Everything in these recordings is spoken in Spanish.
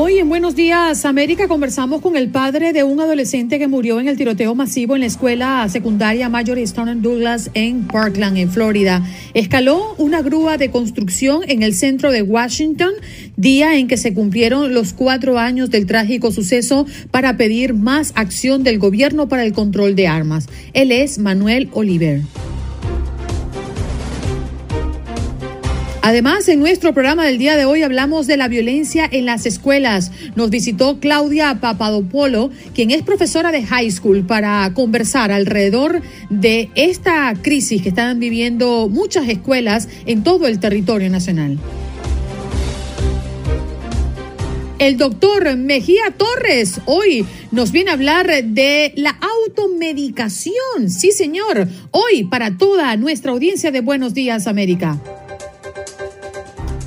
Hoy en Buenos Días América conversamos con el padre de un adolescente que murió en el tiroteo masivo en la escuela secundaria Major Stone Douglas en Parkland, en Florida. Escaló una grúa de construcción en el centro de Washington, día en que se cumplieron los cuatro años del trágico suceso para pedir más acción del gobierno para el control de armas. Él es Manuel Oliver. Además, en nuestro programa del día de hoy hablamos de la violencia en las escuelas. Nos visitó Claudia Papadopolo, quien es profesora de high school, para conversar alrededor de esta crisis que están viviendo muchas escuelas en todo el territorio nacional. El doctor Mejía Torres hoy nos viene a hablar de la automedicación. Sí, señor. Hoy para toda nuestra audiencia de Buenos Días, América.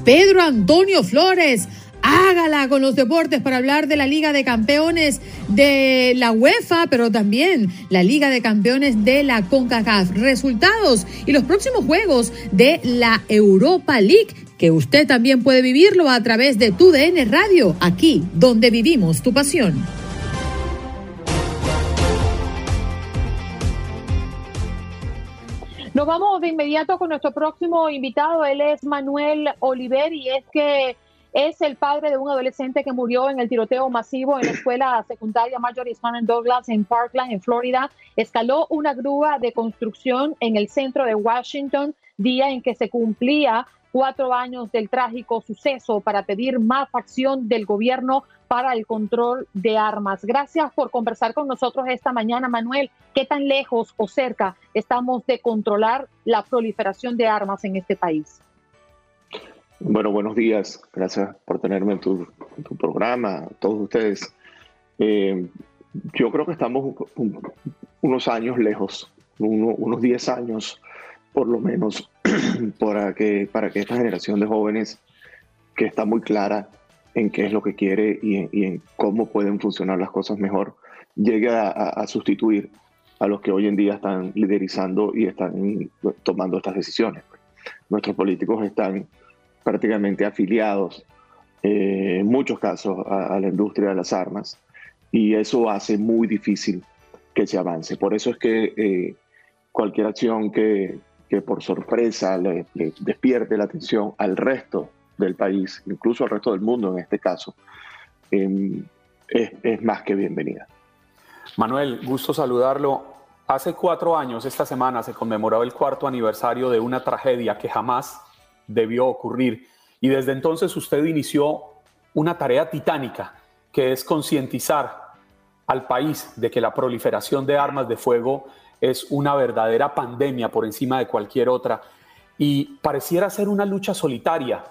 Pedro Antonio Flores. Hágala con los deportes para hablar de la Liga de Campeones de la UEFA, pero también la Liga de Campeones de la CONCACAF. Resultados y los próximos juegos de la Europa League, que usted también puede vivirlo a través de tu DN Radio, aquí donde vivimos tu pasión. Nos vamos de inmediato con nuestro próximo invitado. Él es Manuel Oliver y es que es el padre de un adolescente que murió en el tiroteo masivo en la escuela secundaria Major Stone Douglas en Parkland, en Florida. Escaló una grúa de construcción en el centro de Washington, día en que se cumplía cuatro años del trágico suceso para pedir más acción del gobierno para el control de armas. Gracias por conversar con nosotros esta mañana, Manuel. ¿Qué tan lejos o cerca estamos de controlar la proliferación de armas en este país? Bueno, buenos días. Gracias por tenerme en tu, programa, todos ustedes. Eh, yo creo que estamos unos años lejos, unos 10 años por lo menos para que, para que esta generación de jóvenes que está muy clara en qué es lo que quiere y en, cómo pueden funcionar las cosas mejor, llegue a, sustituir a los que hoy en día están liderizando y están tomando estas decisiones. Nuestros políticos están prácticamente afiliados eh, en muchos casos a, la industria de las armas y eso hace muy difícil que se avance. Por eso es que eh, cualquier acción que, que por sorpresa le, despierte la atención al resto del país, incluso al resto del mundo en este caso, em, es, más que bienvenida. Manuel, gusto saludarlo. Hace cuatro años, esta semana, se conmemoraba el cuarto aniversario de una tragedia que jamás debió ocurrir. Y desde entonces usted inició una tarea titánica, que es concientizar al país de que la proliferación de armas de fuego es una verdadera pandemia por encima de cualquier otra y pareciera ser una lucha solitaria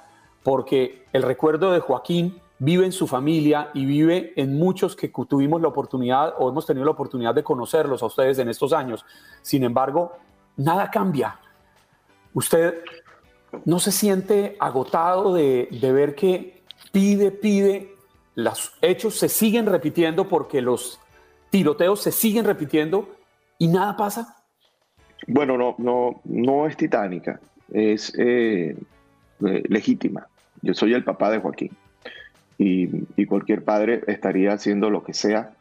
porque el recuerdo de Joaquín vive en su familia y vive en muchos que tuvimos la oportunidad o hemos tenido la oportunidad de conocerlos a ustedes en estos años. Sin embargo, nada cambia. Usted no se siente agotado de, de ver que pide, pide, los hechos se siguen repitiendo porque los tiroteos se siguen repitiendo y nada pasa? Bueno, no, no, no es titánica, es eh, eh, legítima. Yo soy el papá de Joaquín y, cualquier padre estaría haciendo lo que sea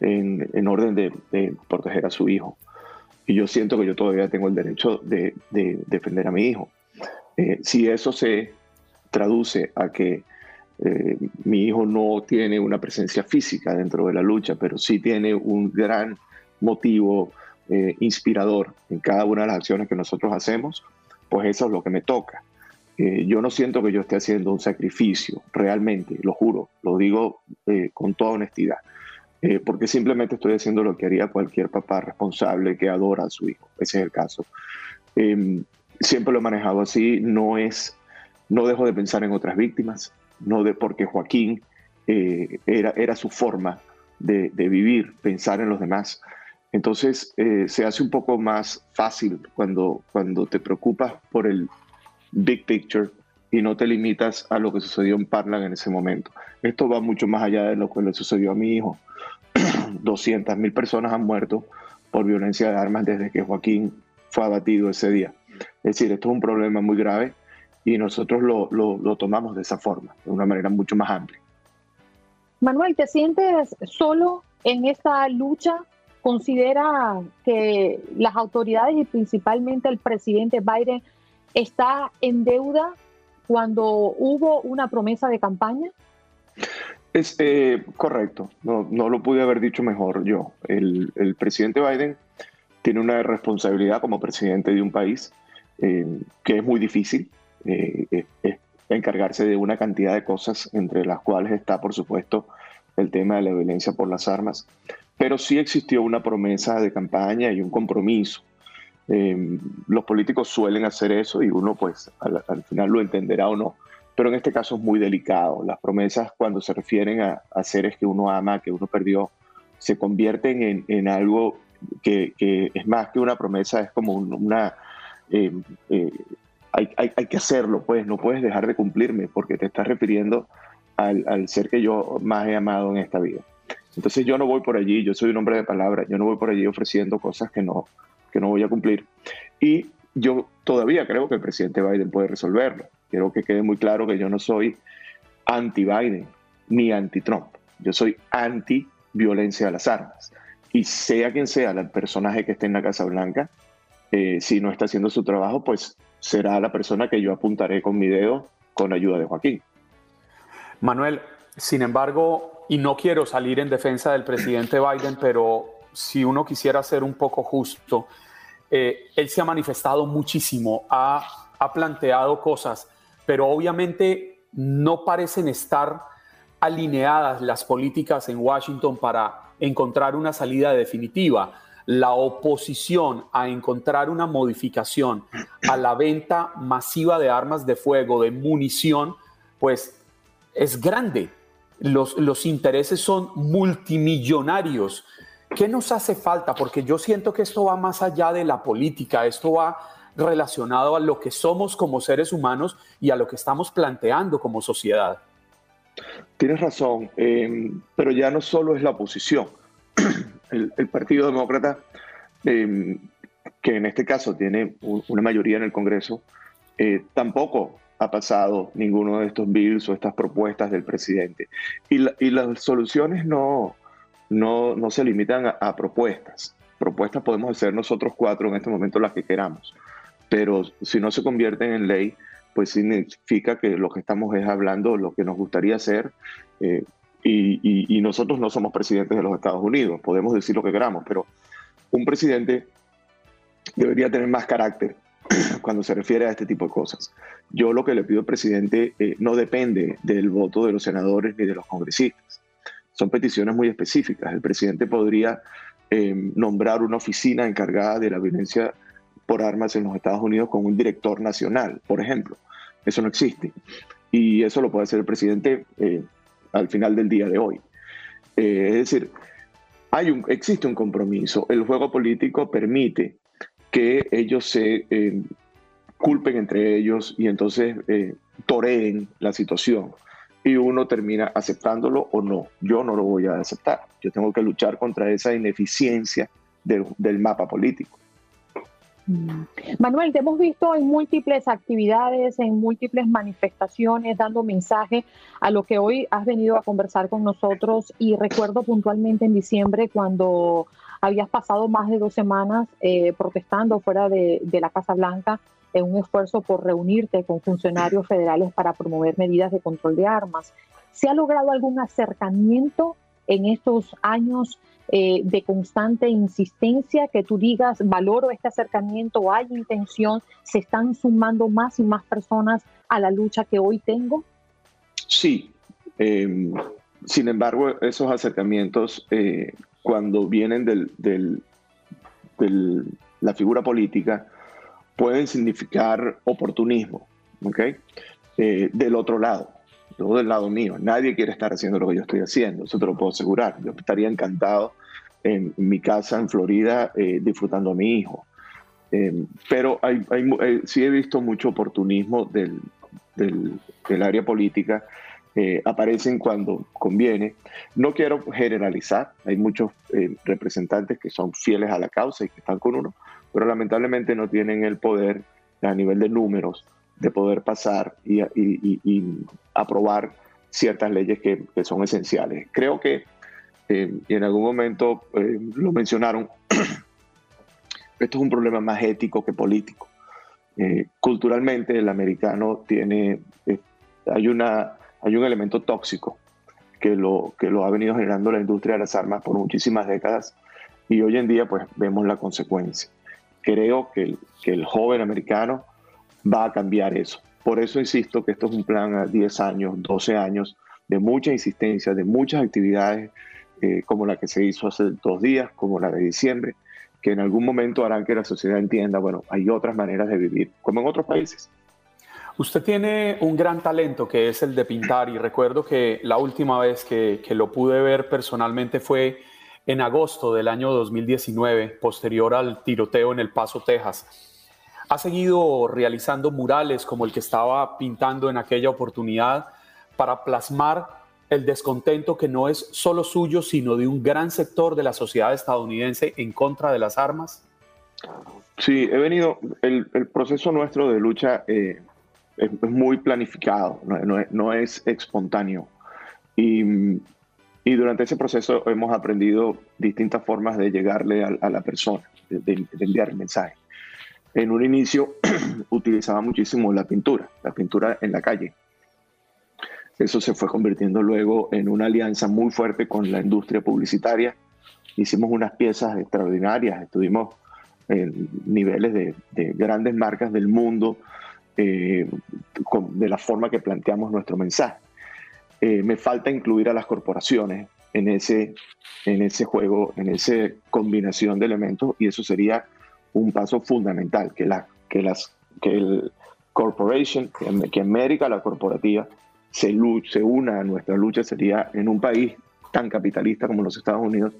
en, orden de, proteger a su hijo. Y yo siento que yo todavía tengo el derecho de, defender a mi hijo. Eh, si eso se traduce a que mi hijo no tiene una presencia física dentro de la lucha, pero sí tiene un gran motivo eh, inspirador en cada una de las acciones que nosotros hacemos, pues eso es lo que me toca. Eh, yo no siento que yo esté haciendo un sacrificio, realmente, lo juro, lo digo eh, con toda honestidad, porque simplemente estoy haciendo lo que haría cualquier papá responsable que adora a su hijo. Ese es el caso. Em, siempre lo he manejado así, no es, no dejo de pensar en otras víctimas, no de porque Joaquín era, era su forma de, de, vivir, pensar en los demás. Entonces eh, se hace un poco más fácil cuando, cuando te preocupas por el big picture y no te limitas a lo que sucedió en Parlan en ese momento. Esto va mucho más allá de lo que le sucedió a mi hijo. 200 mil personas han muerto por violencia de armas desde que Joaquín fue abatido ese día. Es decir, esto es un problema muy grave y nosotros lo, lo, lo tomamos de esa forma, de una manera mucho más amplia. Manuel, ¿te sientes solo en esta lucha considera que las autoridades y principalmente el presidente Biden está en deuda cuando hubo una promesa de campaña? Es eh, correcto, no, no, lo pude haber dicho mejor yo. El, el, presidente Biden tiene una responsabilidad como presidente de un país eh, que es muy difícil, eh, encargarse de una cantidad de cosas, entre las cuales está, por supuesto, el tema de la violencia por las armas pero sí existió una promesa de campaña y un compromiso. Em, los políticos suelen hacer eso y uno pues al, final lo entenderá o no, pero en este caso es muy delicado. Las promesas cuando se refieren a, seres que uno ama, que uno perdió, se convierten en, algo que, es más que una promesa, es como una... Em, eh, hay, que hacerlo, pues no puedes dejar de cumplirme porque te estás refiriendo al, al ser que yo más he amado en esta vida. Entonces yo no voy por allí, yo soy un hombre de palabra, yo no voy por allí ofreciendo cosas que no, que no voy a cumplir. Y yo todavía creo que el presidente Biden puede resolverlo. Quiero que quede muy claro que yo no soy anti-Biden ni anti-Trump. Yo soy anti-violencia a las armas. Y sea quien sea el personaje que esté en la Casa Blanca, eh, si no está haciendo su trabajo, pues será la persona que yo apuntaré con mi dedo con ayuda de Joaquín. Manuel, sin embargo, y no quiero salir en defensa del presidente Biden, pero si uno quisiera ser un poco justo, eh, él se ha manifestado muchísimo, ha, ha planteado cosas, pero obviamente no parecen estar alineadas las políticas en Washington para encontrar una salida definitiva. La oposición a encontrar una modificación a la venta masiva de armas de fuego, de munición, pues es grande los, intereses son multimillonarios. ¿Qué nos hace falta? Porque yo siento que esto va más allá de la política, esto va relacionado a lo que somos como seres humanos y a lo que estamos planteando como sociedad. Tienes razón, em, pero ya no solo es la oposición. El, Partido Demócrata, em, que en este caso tiene una mayoría en el Congreso, eh, tampoco ha pasado ninguno de estos bills o estas propuestas del presidente. Y, las soluciones no, no, no se limitan a, propuestas. Propuestas podemos hacer nosotros cuatro en este momento las que queramos, pero si no se convierten en ley, pues significa que lo que estamos es hablando lo que nos gustaría hacer. Eh, y, y nosotros no somos presidentes de los Estados Unidos, podemos decir lo que queramos, pero un presidente debería tener más carácter cuando se refiere a este tipo de cosas. Yo lo que le pido al presidente eh, no depende del voto de los senadores ni de los congresistas. Son peticiones muy específicas. El presidente podría eh, nombrar una oficina encargada de la violencia por armas en los Estados Unidos con un director nacional, por ejemplo. Eso no existe. Y eso lo puede hacer el presidente eh, al final del día de hoy. es decir, existe un compromiso. El juego político permite que ellos se eh, culpen entre ellos y entonces eh, toreen la situación. Y uno termina aceptándolo o no. Yo no lo voy a aceptar. Yo tengo que luchar contra esa ineficiencia del, del mapa político. Mm. Manuel, te hemos visto en múltiples actividades, en múltiples manifestaciones, dando mensaje a lo que hoy has venido a conversar con nosotros y recuerdo puntualmente en diciembre cuando habías pasado más de dos semanas eh, protestando fuera de, la Casa Blanca en un esfuerzo por reunirte con funcionarios federales para promover medidas de control de armas. ¿Se ha logrado algún acercamiento en estos años eh, de constante insistencia, que tú digas, valoro este acercamiento, hay intención, se están sumando más y más personas a la lucha que hoy tengo? Sí. Em, sin embargo, esos acercamientos, eh, cuando vienen de la figura política, pueden significar oportunismo, ¿ok? Eh, del otro lado, no del lado mío. Nadie quiere estar haciendo lo que yo estoy haciendo, eso te lo puedo asegurar. Yo estaría encantado en mi casa en Florida eh, disfrutando a mi hijo. Eh, pero hay, sí he visto mucho oportunismo del, del, área política. Aparecen cuando conviene. No quiero generalizar, hay muchos representantes que son fieles a la causa y que están con uno, pero lamentablemente no tienen el poder a nivel de números de poder pasar y, aprobar ciertas leyes que, son esenciales. Creo que, eh, en algún momento eh, lo mencionaron, esto es un problema más ético que político. Eh, culturalmente el americano tiene, hay, una, hay un elemento tóxico que lo, que lo ha venido generando la industria de las armas por muchísimas décadas y hoy en día pues vemos la consecuencia. Creo que el joven americano va a cambiar eso. Por eso insisto que esto es un plan a 10 años, 12 años, de mucha insistencia, de muchas actividades, eh, como la que se hizo hace dos días, como la de diciembre, que en algún momento harán que la sociedad entienda, bueno, hay otras maneras de vivir, como en otros países. Usted tiene un gran talento que es el de pintar y recuerdo que la última vez que, que lo pude ver personalmente fue en agosto del año 2019, posterior al tiroteo en El Paso, Texas. Ha seguido realizando murales como el que estaba pintando en aquella oportunidad para plasmar el descontento que no es solo suyo, sino de un gran sector de la sociedad estadounidense en contra de las armas? Sí, he venido, el, proceso nuestro de lucha eh, es, muy planificado, no, es, espontáneo. Y, durante ese proceso hemos aprendido distintas formas de llegarle a, la persona, de, de enviar el mensaje en un inicio utilizaba muchísimo la pintura, la pintura en la calle. Eso se fue convirtiendo luego en una alianza muy fuerte con la industria publicitaria. Hicimos unas piezas extraordinarias, estuvimos en niveles de, grandes marcas del mundo eh, de la forma que planteamos nuestro mensaje. Eh, me falta incluir a las corporaciones en ese, en ese juego, en esa combinación de elementos y eso sería un paso fundamental, que, la, que, las, que el corporation, que, América, la corporativa, se, se una a nuestra lucha sería en un país tan capitalista como los Estados Unidos,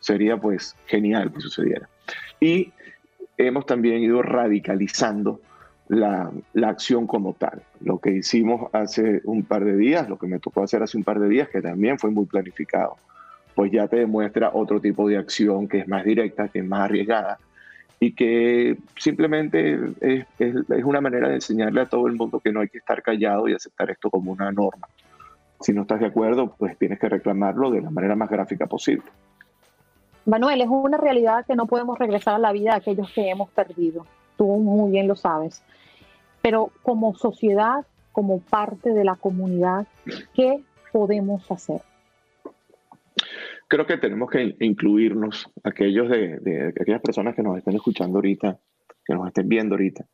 sería pues genial que sucediera. Y hemos también ido radicalizando la, la, acción como tal. Lo que hicimos hace un par de días, lo que me tocó hacer hace un par de días, que también fue muy planificado, pues ya te demuestra otro tipo de acción que es más directa, que es más arriesgada, y que simplemente es, es, una manera de enseñarle a todo el mundo que no hay que estar callado y aceptar esto como una norma. Si no estás de acuerdo, pues tienes que reclamarlo de la manera más gráfica posible. Manuel, es una realidad que no podemos regresar a la vida de aquellos que hemos perdido. Tú muy bien lo sabes. Pero como sociedad, como parte de la comunidad, ¿qué podemos hacer? creo que tenemos que incluirnos, aquellos de, aquellas personas que nos estén escuchando ahorita, que nos estén viendo ahorita,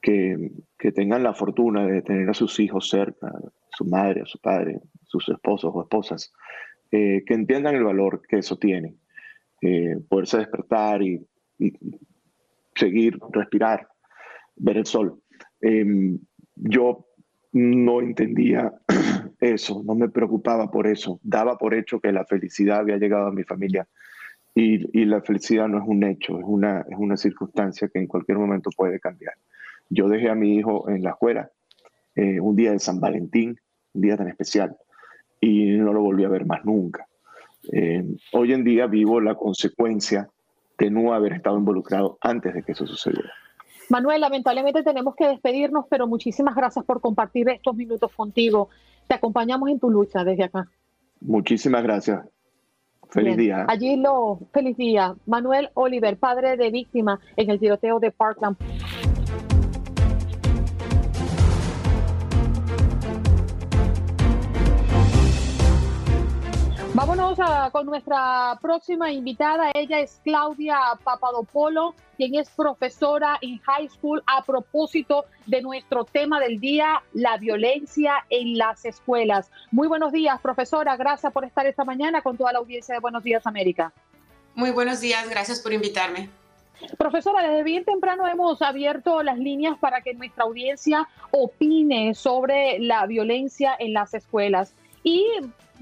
que, que, tengan la fortuna de tener a sus hijos cerca, su madre, a su padre, sus esposos o esposas, eh, que entiendan el valor que eso tiene, eh, poderse despertar y, seguir, respirar, ver el sol. Em, yo no entendía eso, no me preocupaba por eso, daba por hecho que la felicidad había llegado a mi familia y, la felicidad no es un hecho, es una, es una circunstancia que en cualquier momento puede cambiar. Yo dejé a mi hijo en la escuela eh, un día de San Valentín, un día tan especial, y no lo volví a ver más nunca. Eh, hoy en día vivo la consecuencia de no haber estado involucrado antes de que eso sucediera. Manuel, lamentablemente tenemos que despedirnos, pero muchísimas gracias por compartir estos minutos contigo. Te acompañamos en tu lucha desde acá. Muchísimas gracias. Feliz día. Allí lo, feliz día. Manuel Oliver, padre de víctima en el tiroteo de Parkland. Vámonos con nuestra próxima invitada. Ella es Claudia Papadopolo, quien es profesora en high school a propósito de nuestro tema del día, la violencia en las escuelas. Muy buenos días, profesora. Gracias por estar esta mañana con toda la audiencia de Buenos Días América. Muy buenos días, gracias por invitarme. Profesora, desde bien temprano hemos abierto las líneas para que nuestra audiencia opine sobre la violencia en las escuelas. Y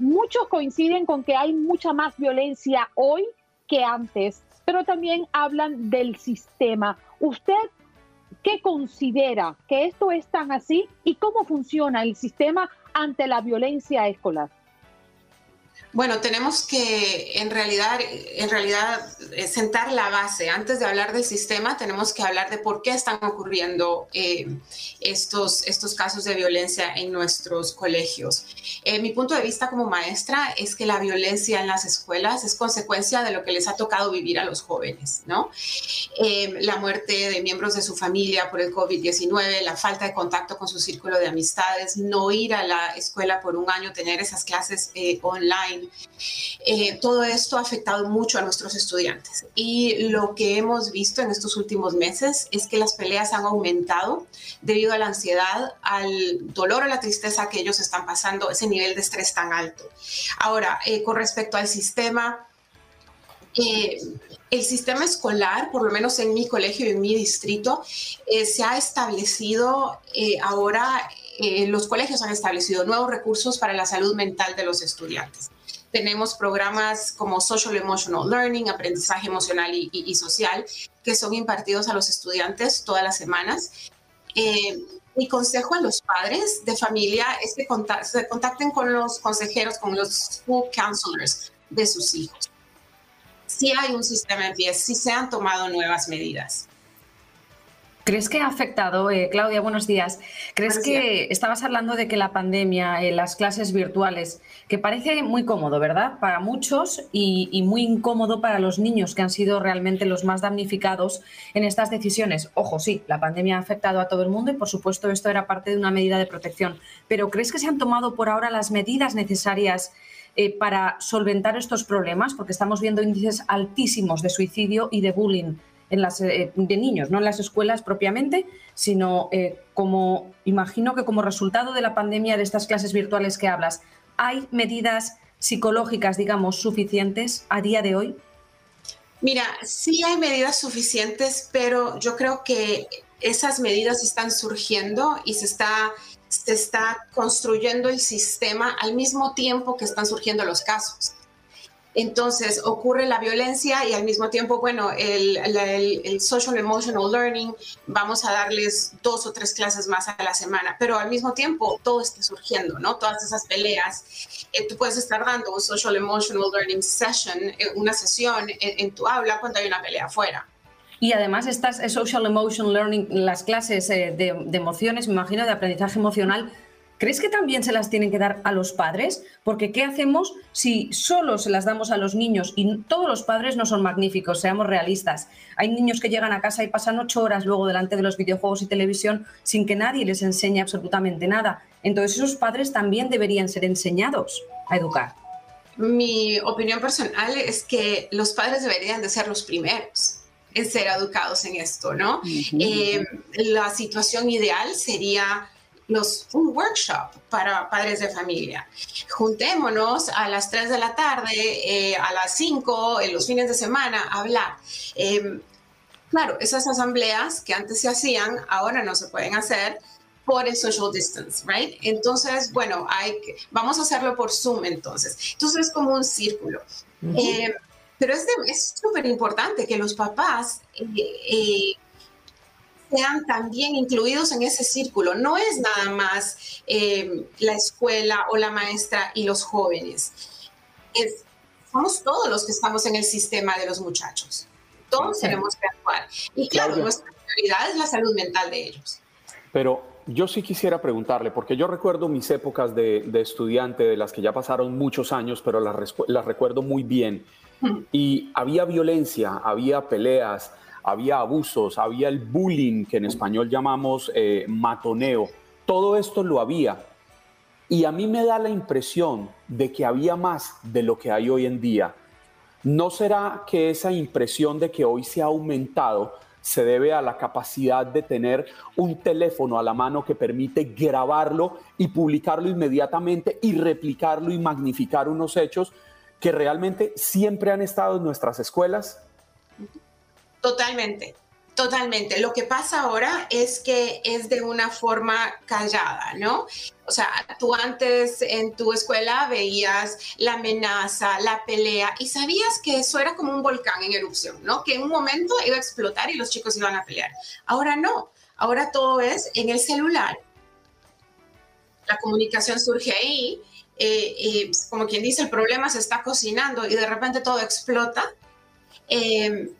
muchos coinciden con que hay mucha más violencia hoy que antes, pero también hablan del sistema. ¿Usted qué considera que esto es tan así y cómo funciona el sistema ante la violencia escolar? Bueno, tenemos que en realidad, en realidad eh, sentar la base. Antes de hablar del sistema, tenemos que hablar de por qué están ocurriendo eh, estos, estos casos de violencia en nuestros colegios. Eh, mi punto de vista como maestra es que la violencia en las escuelas es consecuencia de lo que les ha tocado vivir a los jóvenes, ¿no? la muerte de miembros de su familia por el COVID-19, la falta de contacto con su círculo de amistades, no ir a la escuela por un año, tener esas clases online eh, todo esto ha afectado mucho a nuestros estudiantes y lo que hemos visto en estos últimos meses es que las peleas han aumentado debido a la ansiedad, al dolor o la tristeza que ellos están pasando, ese nivel de estrés tan alto. Ahora, eh, con respecto al sistema, eh, el sistema escolar, por lo menos en mi colegio y en mi distrito, se ha establecido ahora, los colegios han establecido nuevos recursos para la salud mental de los estudiantes. Tenemos programas como Social Emotional Learning, aprendizaje emocional y, social, que son impartidos a los estudiantes todas las semanas. Eh, mi consejo a los padres de familia es que se contacten con los consejeros, con los school counselors de sus hijos. Si hay un sistema en pie, si se han tomado nuevas medidas. ¿Crees que ha afectado, eh, Claudia, buenos días? ¿Crees que estabas hablando de que la pandemia, eh, las clases virtuales, que parece muy cómodo, ¿verdad? Para muchos y, muy incómodo para los niños, que han sido realmente los más damnificados en estas decisiones. Ojo, sí, la pandemia ha afectado a todo el mundo y, por supuesto, esto era parte de una medida de protección. Pero ¿crees que se han tomado por ahora las medidas necesarias eh, para solventar estos problemas? Porque estamos viendo índices altísimos de suicidio y de bullying en las, eh, de niños, no en las escuelas propiamente, sino eh, como, imagino que como resultado de la pandemia de estas clases virtuales que hablas, ¿hay medidas psicológicas, digamos, suficientes a día de hoy? Mira, sí hay medidas suficientes, pero yo creo que esas medidas están surgiendo y se está, se está construyendo el sistema al mismo tiempo que están surgiendo los casos. Entonces ocurre la violencia y al mismo tiempo, bueno, el, social emotional learning, vamos a darles dos o tres clases más a la semana, pero al mismo tiempo todo está surgiendo, ¿no? Todas esas peleas. Eh, tú puedes estar dando un social emotional learning session, eh, una sesión en, tu aula cuando hay una pelea afuera. Y además estas eh, social emotional learning, las clases de, de emociones, me imagino, de aprendizaje emocional, ¿Crees que también se las tienen que dar a los padres? Porque ¿qué hacemos si solo se las damos a los niños? Y todos los padres no son magníficos, seamos realistas. Hay niños que llegan a casa y pasan ocho horas luego delante de los videojuegos y televisión sin que nadie les enseñe absolutamente nada. Entonces esos padres también deberían ser enseñados a educar. Mi opinión personal es que los padres deberían de ser los primeros en ser educados en esto, ¿no? Eh, la situación ideal sería un workshop para padres de familia. Juntémonos a las 3 de la tarde, eh, a las 5, en los fines de semana, a hablar. Em, claro, esas asambleas que antes se hacían, ahora no se pueden hacer por el social distance, right? Entonces, bueno, hay vamos a hacerlo por Zoom entonces. Entonces es como un círculo. Em, pero es súper importante que los papás eh, eh, sean también incluidos en ese círculo. No es nada más eh, la escuela o la maestra y los jóvenes. somos todos los que estamos en el sistema de los muchachos. Todos tenemos que actuar. Y claro, nuestra prioridad es la salud mental de ellos. Pero yo sí quisiera preguntarle, porque yo recuerdo mis épocas de, estudiante, de las que ya pasaron muchos años, pero las, las recuerdo muy bien. Y había violencia, había peleas, había abusos, había el bullying, que en español llamamos eh, matoneo. Todo esto lo había. Y a mí me da la impresión de que había más de lo que hay hoy en día. ¿No será que esa impresión de que hoy se ha aumentado se debe a la capacidad de tener un teléfono a la mano que permite grabarlo y publicarlo inmediatamente y replicarlo y magnificar unos hechos que realmente siempre han estado en nuestras escuelas? Totalmente. Totalmente. Lo que pasa ahora es que es de una forma callada, ¿no? O sea, tú antes en tu escuela veías la amenaza, la pelea y sabías que eso era como un volcán en erupción, ¿no? Que en un momento iba a explotar y los chicos iban a pelear. Ahora no. Ahora todo es en el celular. La comunicación surge ahí. Eh, como quien dice, el problema se está cocinando y de repente todo explota. Eh,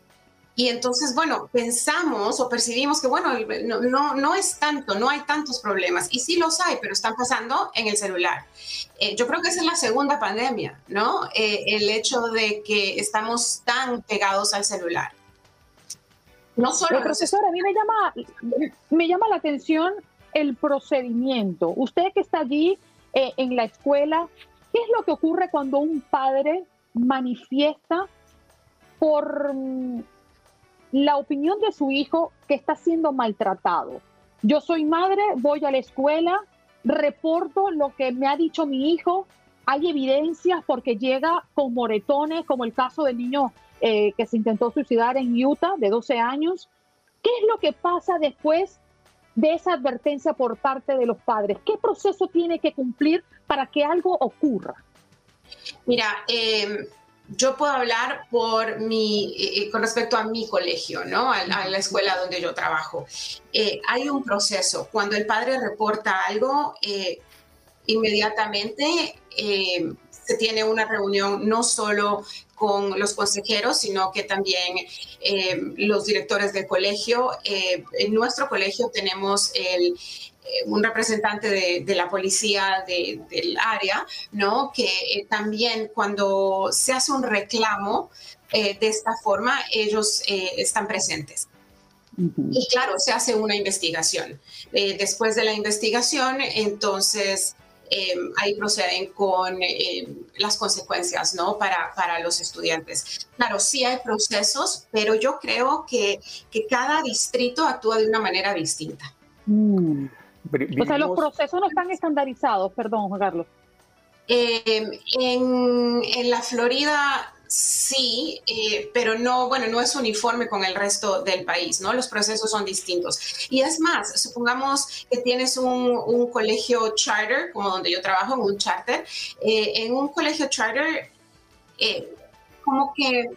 y entonces, bueno, pensamos o percibimos que, bueno, no, no, no, es tanto, no hay tantos problemas. Y sí los hay, pero están pasando en el celular. Eh, yo creo que esa es la segunda pandemia, ¿no? Eh, el hecho de que estamos tan pegados al celular. No solo... profesor, a mí me llama, me llama la atención el procedimiento. Usted que está allí eh, en la escuela, ¿qué es lo que ocurre cuando un padre manifiesta por la opinión de su hijo que está siendo maltratado. Yo soy madre, voy a la escuela, reporto lo que me ha dicho mi hijo, hay evidencias porque llega con moretones, como el caso del niño eh, que se intentó suicidar en Utah de 12 años. ¿Qué es lo que pasa después de esa advertencia por parte de los padres? ¿Qué proceso tiene que cumplir para que algo ocurra? Mira, eh, yo puedo hablar por mi, eh, eh, con respecto a mi colegio, ¿no? A, la escuela donde yo trabajo. Eh, hay un proceso. Cuando el padre reporta algo, inmediatamente se tiene una reunión no solo con los consejeros, sino que también los directores del colegio. en nuestro colegio tenemos el, un representante de, la policía del área, ¿no? Que eh, también cuando se hace un reclamo eh, de esta forma, ellos están presentes. Y claro, se hace una investigación. después de la investigación, entonces ahí proceden con las consecuencias ¿no? para, para los estudiantes. Claro, sí hay procesos, pero yo creo que, que cada distrito actúa de una manera distinta. Mm. O sea, los procesos no están estandarizados, perdón, Juan Carlos. Em, en, la Florida sí, eh, pero no, bueno, no es uniforme con el resto del país, ¿no? Los procesos son distintos. Y es más, supongamos que tienes un, colegio charter, como donde yo trabajo, en un charter. Eh, en un colegio charter, eh, como que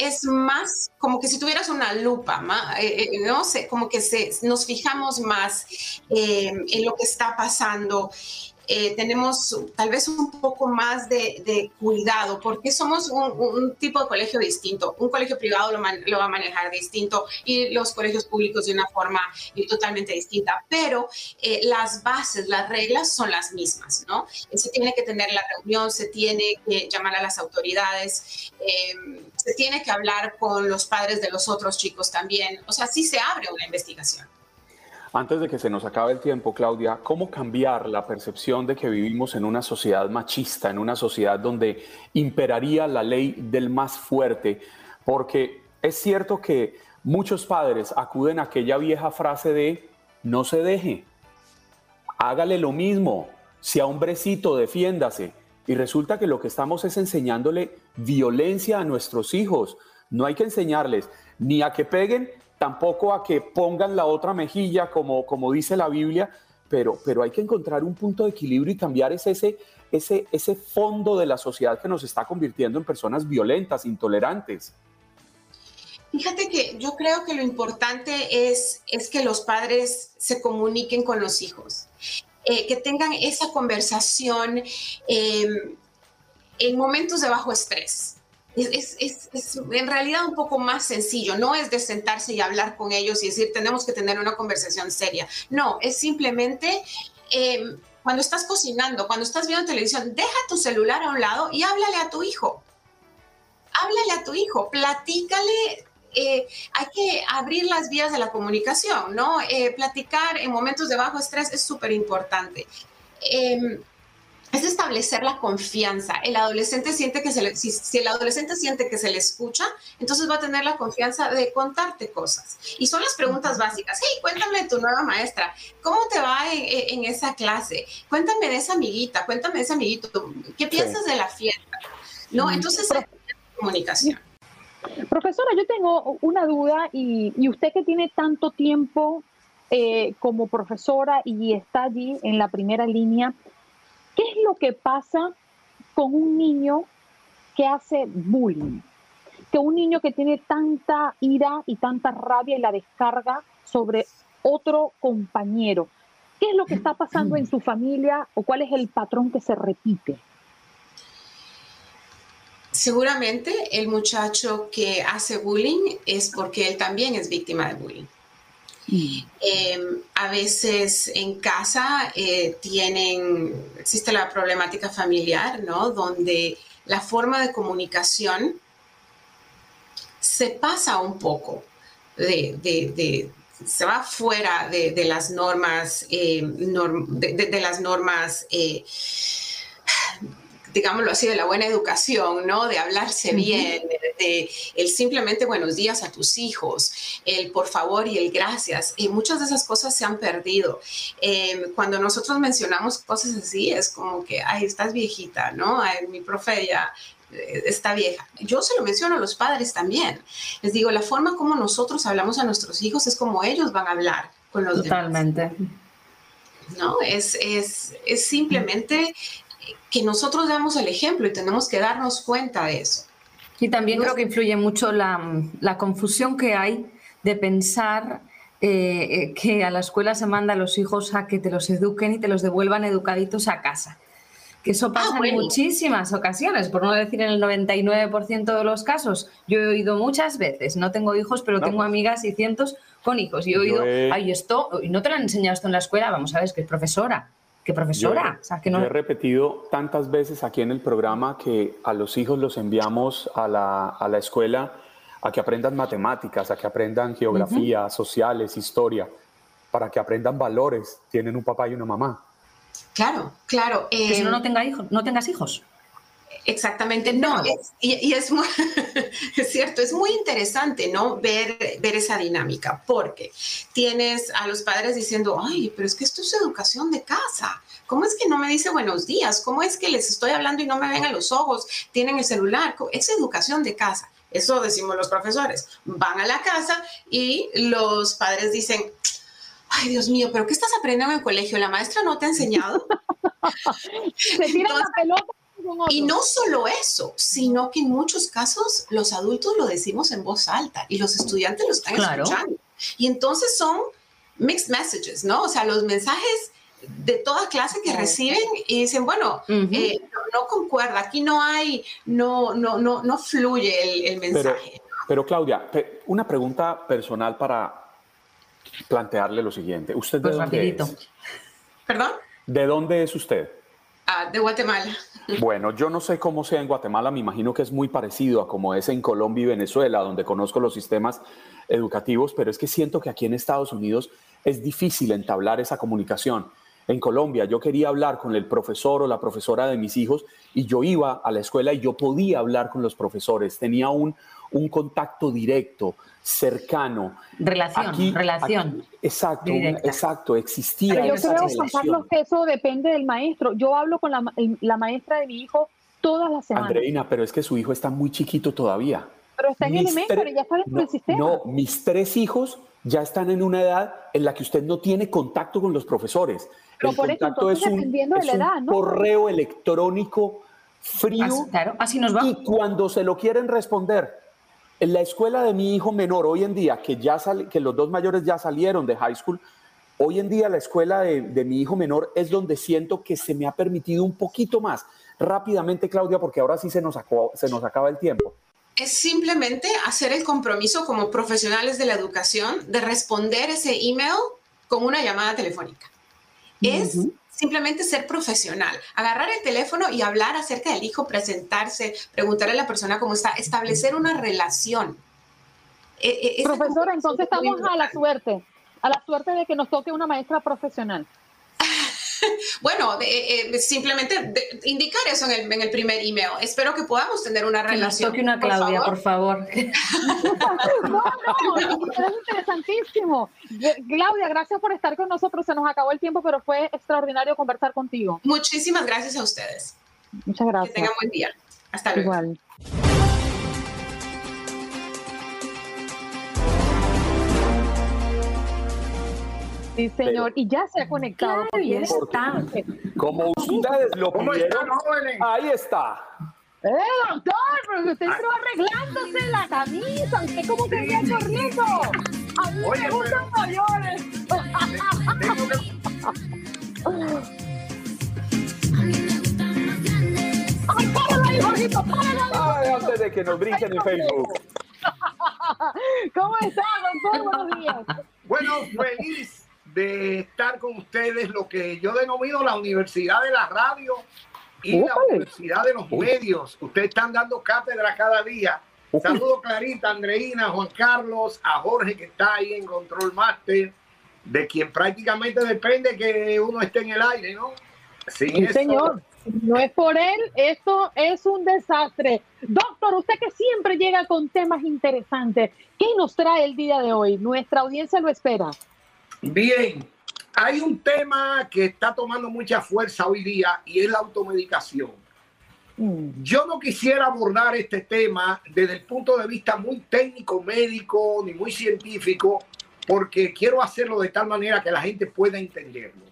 es más como que si tuvieras una lupa, eh, eh, no sé, como que nos fijamos más eh, en lo que está pasando eh, tenemos tal vez un poco más de, cuidado, porque somos un, tipo de colegio distinto. Un colegio privado lo, va a manejar distinto y los colegios públicos de una forma eh, totalmente distinta, pero eh, las bases, las reglas son las mismas, ¿no? Se tiene que tener la reunión, se tiene que llamar a las autoridades, se tiene que hablar con los padres de los otros chicos también. O sea, sí se abre una investigación. Antes de que se nos acabe el tiempo, Claudia, ¿cómo cambiar la percepción de que vivimos en una sociedad machista, en una sociedad donde imperaría la ley del más fuerte? Porque es cierto que muchos padres acuden a aquella vieja frase de no se deje, hágale lo mismo, sea hombrecito, defiéndase. Y resulta que lo que estamos es enseñándole violencia a nuestros hijos. No hay que enseñarles ni a que peguen tampoco a que pongan la otra mejilla, como, como dice la Biblia, pero, pero hay que encontrar un punto de equilibrio y cambiar ese, ese, ese, fondo de la sociedad que nos está convirtiendo en personas violentas, intolerantes. Fíjate que yo creo que lo importante es, es que los padres se comuniquen con los hijos, eh, que tengan esa conversación eh, en momentos de bajo estrés es, es, en realidad un poco más sencillo. No es de sentarse y hablar con ellos y decir, tenemos que tener una conversación seria. No, es simplemente... Em, cuando estás cocinando, cuando estás viendo televisión, deja tu celular a un lado y háblale a tu hijo. Háblale a tu hijo, platícale eh, hay que abrir las vías de la comunicación, ¿no? Eh, platicar en momentos de bajo estrés es súper importante. Em, es establecer la confianza. El adolescente siente que se le, si, el adolescente siente que se le escucha, entonces va a tener la confianza de contarte cosas. Y son las preguntas básicas. Hey, cuéntame de tu nueva maestra. ¿Cómo te va en, esa clase? Cuéntame de esa amiguita. Cuéntame de ese amiguito. ¿Qué piensas de la fiesta? No, entonces comunicación. Profesora, yo tengo una duda y, y usted que tiene tanto tiempo eh, como profesora y está allí en la primera línea, ¿qué es lo que pasa con un niño que hace bullying? Que un niño que tiene tanta ira y tanta rabia y la descarga sobre otro compañero. ¿Qué es lo que está pasando en su familia o cuál es el patrón que se repite? Seguramente el muchacho que hace bullying es porque él también es víctima de bullying. Em, a veces en casa eh, tienen, existe la problemática familiar, ¿no? Donde la forma de comunicación se pasa un poco de, se va fuera de, las normas, eh, de, las normas eh, digámoslo así, de la buena educación, ¿no? De hablarse bien, de, el simplemente buenos días a tus hijos, el por favor y el gracias. Y muchas de esas cosas se han perdido. Em, cuando nosotros mencionamos cosas así, es como que, ay, estás viejita, ¿no? Ay, mi profe ya eh, está vieja. Yo se lo menciono a los padres también. Les digo, la forma como nosotros hablamos a nuestros hijos es como ellos van a hablar con los Totalmente. ¿no? Es, es, es, simplemente que nosotros damos el ejemplo y tenemos que darnos cuenta de eso. Y también creo que influye mucho la, la confusión que hay de pensar eh, eh, que a la escuela se manda a los hijos a que te los eduquen y te los devuelvan educaditos a casa. Que eso pasa ah, en muchísimas ocasiones, por no decir en el 99% de los casos. Yo he oído muchas veces, no tengo hijos, pero tengo amigas y cientos con hijos. Y he oído, ay, esto, ¿y no te lo han enseñado esto en la escuela? Vamos a ver, es que es profesora ¿Qué profesora? Yo, que no... he repetido tantas veces aquí en el programa que a los hijos los enviamos a la, a la escuela a que aprendan matemáticas, a que aprendan geografía, sociales, historia, para que aprendan valores. Tienen un papá y una mamá. Claro, claro. que si no, no, em, tenga hijos, no tengas hijos. Exactamente, no, y, es, muy, es cierto, es muy interesante, ¿no? Ver, ver esa dinámica, porque tienes a los padres diciendo, ay, pero es que esto es educación de casa, ¿cómo es que no me dice buenos días? ¿Cómo es que les estoy hablando y no me ven a los ojos? Tienen el celular, es educación de casa. Eso decimos los profesores. Van a la casa y los padres dicen, ay Dios mío, pero ¿qué estás aprendiendo en el colegio? ¿La maestra no te ha enseñado? Se tira la pelota y no solo eso, sino que en muchos casos los adultos lo decimos en voz alta y los estudiantes lo están escuchando. Y entonces son mixed messages, ¿no? O sea, los mensajes de toda clase que reciben y dicen, bueno, eh, no, concuerda, aquí no hay, no, no, no, no fluye el, mensaje. Pero, Claudia, una pregunta personal para plantearle lo siguiente. ¿Usted de pues dónde es? ¿Perdón? ¿De dónde es usted? Ah, de Guatemala. Bueno, yo no sé cómo sea en Guatemala, me imagino que es muy parecido a como es en Colombia y Venezuela, donde conozco los sistemas educativos, pero es que siento que aquí en Estados Unidos es difícil entablar esa comunicación. En Colombia yo quería hablar con el profesor o la profesora de mis hijos y yo iba a la escuela y yo podía hablar con los profesores, tenía un, un contacto directo, cercano. Relación, relación. exacto, exacto, existía. Pero yo creo, Juan Carlos, que eso depende del maestro. Yo hablo con la, la maestra de mi hijo todas las semanas. Andreina, pero es que su hijo está muy chiquito todavía. Pero está en elemental y ya está dentro no, del sistema. No, mis tres hijos ya están en una edad en la que usted no tiene contacto con los profesores. Pero por eso, entonces, es un, de la edad, ¿no? correo electrónico frío. claro, así nos va. Y cuando se lo quieren responder, en la escuela de mi hijo menor, hoy en día, que, ya que los dos mayores ya salieron de high school, hoy en día la escuela de, mi hijo menor es donde siento que se me ha permitido un poquito más. Rápidamente, Claudia, porque ahora sí se nos, se nos acaba el tiempo. Es simplemente hacer el compromiso como profesionales de la educación de responder ese email con una llamada telefónica. Es simplemente ser profesional, agarrar el teléfono y hablar acerca del hijo, presentarse, preguntarle a la persona cómo está, establecer una relación. E, e, Profesora, entonces estamos a la suerte, a la suerte de que nos toque una maestra profesional. Bueno, eh, simplemente indicar eso en el, en el, primer email. Espero que podamos tener una relación. Que nos toque una Claudia, por favor. no, no, es interesantísimo. Claudia, gracias por estar con nosotros. Se nos acabó el tiempo, pero fue extraordinario conversar contigo. Muchísimas gracias a ustedes. Muchas gracias. Que tengan buen día. Hasta luego. Igual. Sí, señor, y ya se ha conectado. Claro, ya está. Como ustedes lo pidieron, ahí está. ¡Eh, doctor! Pero usted entró arreglándose la camisa. ¿Usted cómo se veía corriendo? A mí me gustan mayores. Ay, antes de que nos brinquen en Facebook. ¿Cómo está, doctor? Buenos días. Bueno, feliz de estar con ustedes, lo que yo denomino la Universidad de la Radio y la Universidad de los Medios. Ustedes están dando cátedra cada día. Saludo Clarita, Andreina, Juan Carlos, a Jorge que está ahí en Control Master, de quien prácticamente depende que uno esté en el aire, ¿no? sí, señor. No es por él, esto es un desastre. Doctor, usted que siempre llega con temas interesantes, ¿qué nos trae el día de hoy? Nuestra audiencia lo espera. Bien, hay un tema que está tomando mucha fuerza hoy día y es la automedicación. Mm. Yo no quisiera abordar este tema desde el punto de vista muy técnico, médico, ni muy científico, porque quiero hacerlo de tal manera que la gente pueda entenderlo.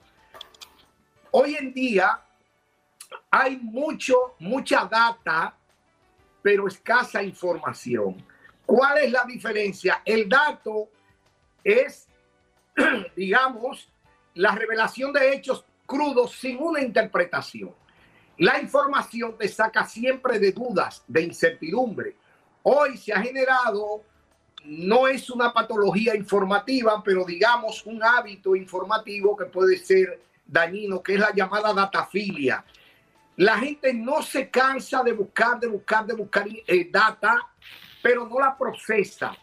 Hoy en día hay mucho, mucha data, pero escasa información. ¿Cuál es la diferencia? El dato es digamos, la revelación de hechos crudos sin una interpretación. La información te saca siempre de dudas, de incertidumbre. Hoy se ha generado, no es una patología informativa, pero digamos un hábito informativo que puede ser dañino, que es la llamada datafilia. La gente no se cansa de buscar, de buscar, de buscar eh, data, pero no la procesa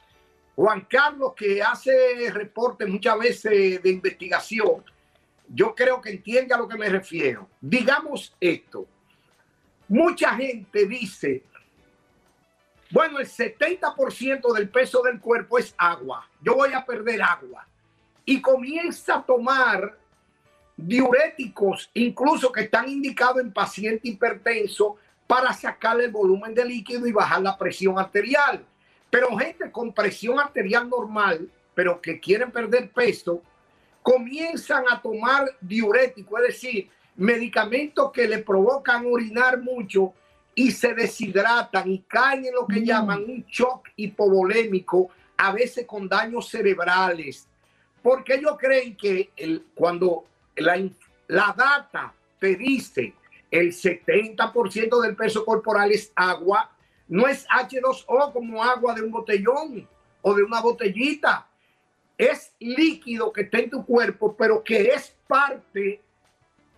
Juan Carlos, que hace reportes muchas veces de investigación, yo creo que entiende a lo que me refiero. Digamos esto. Mucha gente dice, bueno, el 70% del peso del cuerpo es agua. Yo voy a perder agua. Y comienza a tomar diuréticos, incluso que están indicados en paciente hipertenso, para sacarle el volumen de líquido y bajar la presión arterial. Pero gente con presión arterial normal, pero que quieren perder peso, comienzan a tomar diurético, es decir, medicamentos que le provocan orinar mucho y se deshidratan y caen en lo que mm. llaman un shock hipovolémico, a veces con daños cerebrales. Porque ellos creen que el, cuando la, la data te dice el 70% del peso corporal es agua, no es H2O como agua de un botellón o de una botellita. Es líquido que está en tu cuerpo, pero que es parte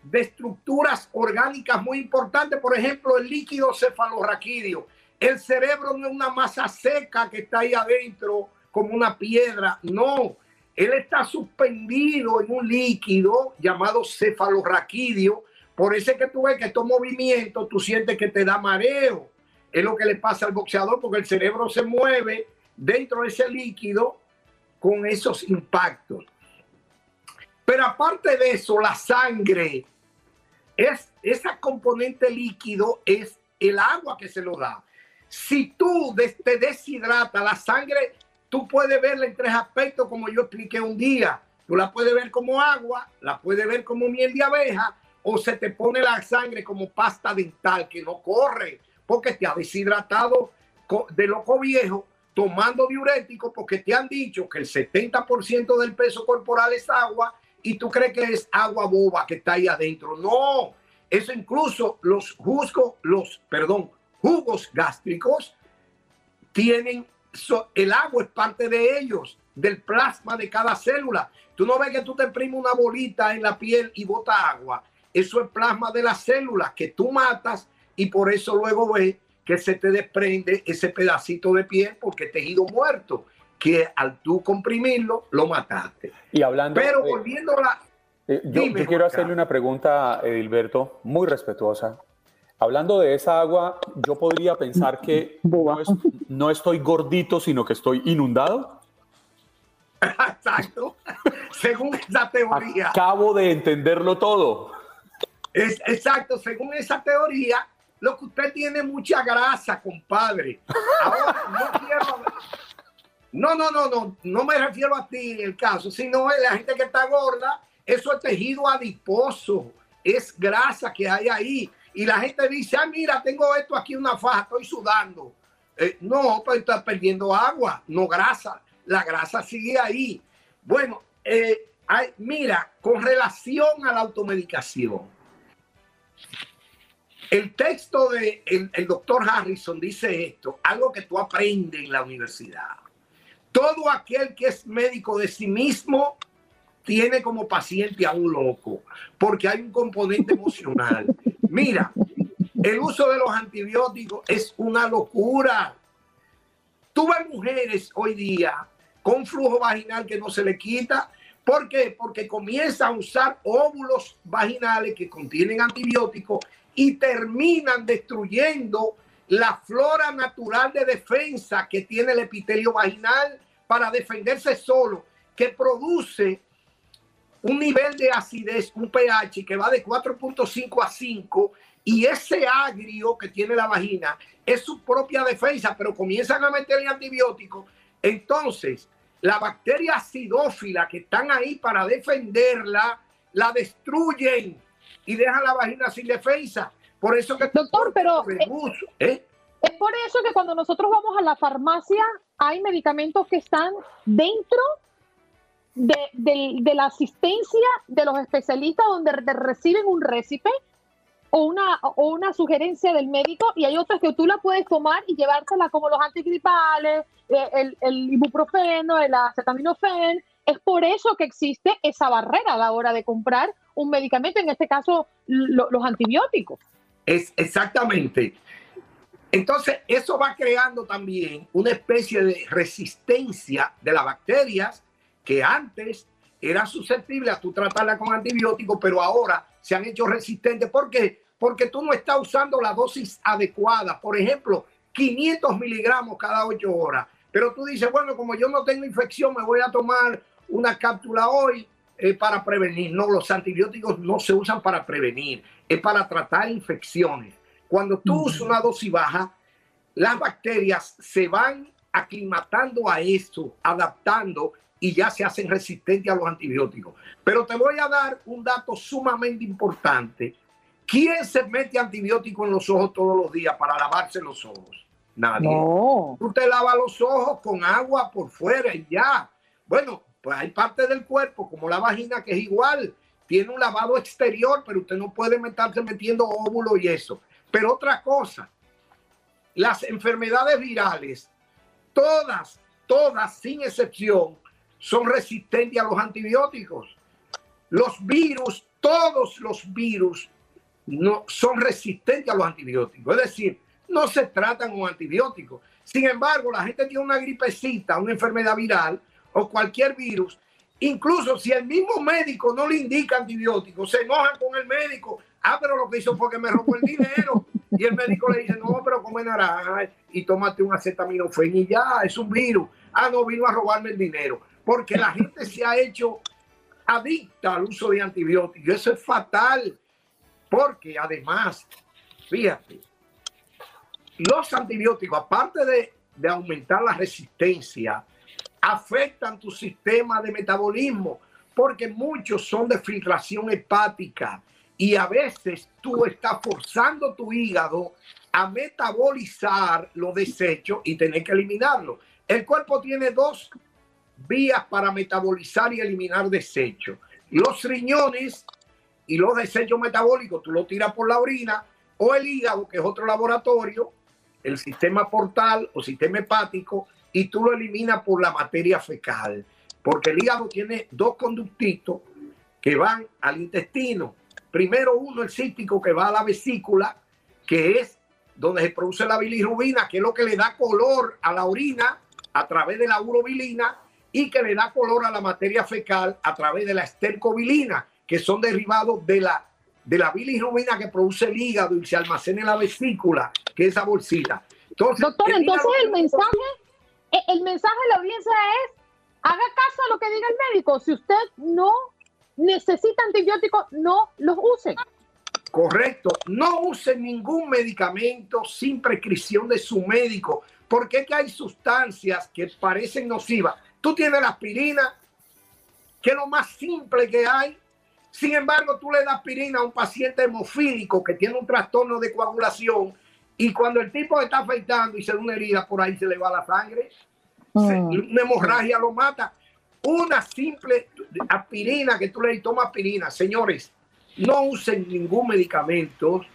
de estructuras orgánicas muy importantes. Por ejemplo, el líquido cefalorraquídeo. El cerebro no es una masa seca que está ahí adentro como una piedra. No, él está suspendido en un líquido llamado cefalorraquídeo. Por eso es que tú ves que estos movimientos, tú sientes que te da mareo es lo que le pasa al boxeador porque el cerebro se mueve dentro de ese líquido con esos impactos. Pero aparte de eso, la sangre, es, ese componente líquido es el agua que se lo da. Si tú te deshidratas la sangre, tú puedes verla en tres aspectos como yo expliqué un día. Tú la puedes ver como agua, la puedes ver como miel de abeja o se te pone la sangre como pasta dental que no corre porque te ha deshidratado de loco viejo tomando diurético porque te han dicho que el 70% del peso corporal es agua y tú crees que es agua boba que está ahí adentro. No, eso incluso los jugos, los, perdón, jugos gástricos tienen, el agua es parte de ellos, del plasma de cada célula. Tú no ves que tú te imprimes una bolita en la piel y bota agua. Eso es plasma de las células que tú matas y por eso luego ve que se te desprende ese pedacito de piel porque tejido muerto que al tú comprimirlo lo mataste. Y hablando Pero volviendo a la Eh, yo, quiero hacerle una pregunta, Edilberto, muy respetuosa. Hablando de esa agua, yo podría pensar que no, estoy gordito, sino que estoy inundado. Exacto, según esa teoría. Acabo de entenderlo todo. Es, exacto, según esa teoría, lo que usted tiene mucha grasa, compadre. Ahora, no quiero... No, no, no, no, no me refiero a ti en el caso, sino a la gente que está gorda, eso es tejido adiposo, es grasa que hay ahí y la gente dice, ah, mira, tengo esto aquí, una faja, estoy sudando. Eh, no, pues estás perdiendo agua, no grasa. La grasa sigue ahí. Bueno, eh, mira, con relación a la automedicación, el texto del de el doctor Harrison dice esto, algo que tú aprendes en la universidad. Todo aquel que es médico de sí mismo tiene como paciente a un loco, porque hay un componente emocional. Mira, el uso de los antibióticos es una locura. Tuve mujeres hoy día con flujo vaginal que no se le quita. ¿Por qué? Porque comienza a usar óvulos vaginales que contienen antibióticos y terminan destruyendo la flora natural de defensa que tiene el epitelio vaginal para defenderse solo, que produce un nivel de acidez, un pH que va de 4.5 a 5 y ese agrio que tiene la vagina es su propia defensa, pero comienzan a meterle antibióticos. Entonces, la bacteria acidófila que están ahí para defenderla, la destruyen y dejan la vagina sin defensa. Por eso que... Doctor, pero... ¿eh? Es por eso que cuando nosotros vamos a la farmacia hay medicamentos que están dentro de, la asistencia de los especialistas donde reciben un récipe o una, o una sugerencia del médico y hay otras que tú la puedes tomar y llevársela como los antigripales, eh, el, el ibuprofeno, el acetaminofén. Es por eso que existe esa barrera a la hora de comprar un medicamento, en este caso los antibióticos. Es exactamente. Entonces, eso va creando también una especie de resistencia de las bacterias que antes era susceptible a tú tratarla con antibióticos, pero ahora se han hecho resistentes. ¿Por qué? Porque tú no estás usando la dosis adecuada. Por ejemplo, 500 miligramos cada 8 horas. Pero tú dices, bueno, como yo no tengo infección, me voy a tomar una cápsula hoy eh, para prevenir. No, los antibióticos no se usan para prevenir, es para tratar infecciones. Cuando tú usas una dosis baja, las bacterias se van aclimatando a eso, adaptando y ya se hacen resistentes a los antibióticos. Pero te voy a dar un dato sumamente importante. ¿Quién se mete antibiótico en los ojos todos los días para lavarse los ojos? Nadie. No. Tú te lavas los ojos con agua por fuera y ya. Bueno, pues hay parte del cuerpo, como la vagina, que es igual. Tiene un lavado exterior, pero usted no puede meterse metiendo óvulos y eso. Pero otra cosa, las enfermedades virales, todas, todas, sin excepción, son resistentes a los antibióticos. Los virus, todos los virus no son resistentes a los antibióticos. Es decir, no se tratan con antibióticos. Sin embargo, la gente tiene una gripecita, una enfermedad viral o cualquier virus. Incluso si el mismo médico no le indica antibióticos, se enojan con el médico. Ah, pero lo que hizo fue que me robó el dinero. Y el médico le dice, no, pero come naranja y tómate un acetaminofén y ya, es un virus. Ah, no, vino a robarme el dinero porque la gente se ha hecho adicta al uso de antibióticos. Eso es fatal, porque además, fíjate, los antibióticos, aparte de, de aumentar la resistencia, afectan tu sistema de metabolismo, porque muchos son de filtración hepática y a veces tú estás forzando tu hígado a metabolizar los desechos y tener que eliminarlo. El cuerpo tiene dos vías para metabolizar y eliminar desechos. Los riñones y los desechos metabólicos, tú lo tiras por la orina, o el hígado, que es otro laboratorio, el sistema portal o sistema hepático, y tú lo eliminas por la materia fecal. Porque el hígado tiene dos conductitos que van al intestino. Primero uno, el cístico, que va a la vesícula, que es donde se produce la bilirrubina, que es lo que le da color a la orina a través de la urobilina y que le da color a la materia fecal a través de la estercobilina, que son derivados de la, de la bilirrubina que produce el hígado y se almacena en la vesícula, que es esa bolsita. Entonces, Doctor, entonces el mensaje, el mensaje de la audiencia es, haga caso a lo que diga el médico. Si usted no necesita antibióticos, no los use. Correcto. No use ningún medicamento sin prescripción de su médico, porque hay sustancias que parecen nocivas. Tú tienes la aspirina, que es lo más simple que hay. Sin embargo, tú le das aspirina a un paciente hemofílico que tiene un trastorno de coagulación y cuando el tipo está afeitando y se da una herida por ahí se le va la sangre, se- una hemorragia lo mata. Una simple aspirina que tú le tomas aspirina, señores, no usen ningún medicamento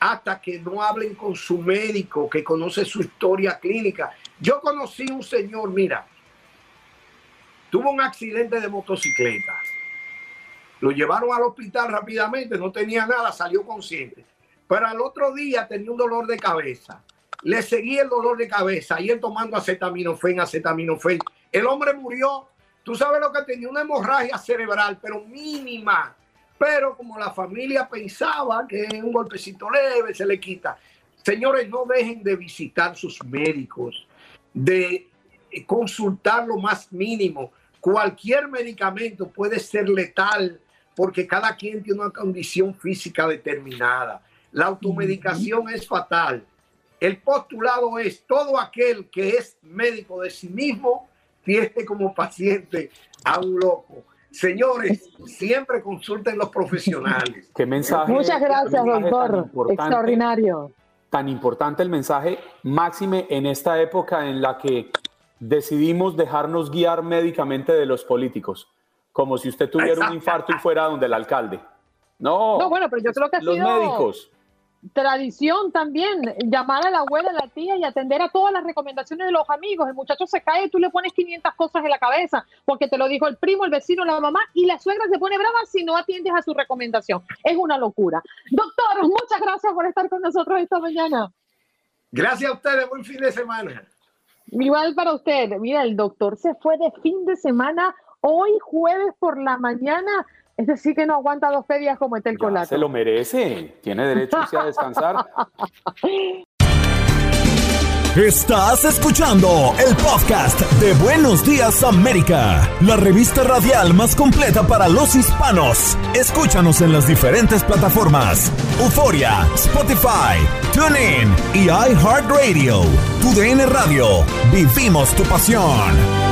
hasta que no hablen con su médico que conoce su historia clínica. Yo conocí un señor, mira, tuvo un accidente de motocicleta. Lo llevaron al hospital rápidamente, no tenía nada, salió consciente. Pero al otro día tenía un dolor de cabeza. Le seguía el dolor de cabeza y él tomando acetaminofén, acetaminofén. El hombre murió. Tú sabes lo que tenía, una hemorragia cerebral, pero mínima. Pero como la familia pensaba que un golpecito leve se le quita. Señores, no dejen de visitar sus médicos, de consultar lo más mínimo. Cualquier medicamento puede ser letal porque cada quien tiene una condición física determinada. La automedicación es fatal. El postulado es todo aquel que es médico de sí mismo tiene como paciente a un loco. Señores, siempre consulten los profesionales. ¿Qué mensaje? Muchas gracias, mensaje doctor. Extraordinario. Tan importante el mensaje, máxime en esta época en la que decidimos dejarnos guiar médicamente de los políticos, como si usted tuviera un infarto y fuera donde el alcalde. No, No, bueno, pero yo creo que ha los sido médicos. Tradición también llamar a la abuela, a la tía y atender a todas las recomendaciones de los amigos. El muchacho se cae y tú le pones 500 cosas en la cabeza porque te lo dijo el primo, el vecino, la mamá y la suegra se pone brava si no atiendes a su recomendación. Es una locura. Doctor, muchas gracias por estar con nosotros esta mañana. Gracias a ustedes, buen fin de semana. Igual para usted. Mira, el doctor se fue de fin de semana hoy jueves por la mañana. Es decir, que no aguanta dos ferias como el colato. se lo merece, tiene derecho a descansar. Estás escuchando el podcast de Buenos Días América, la revista radial más completa para los hispanos. Escúchanos en las diferentes plataformas: Euforia, Spotify, TuneIn y iHeartRadio. Tu DN Radio. Vivimos tu pasión.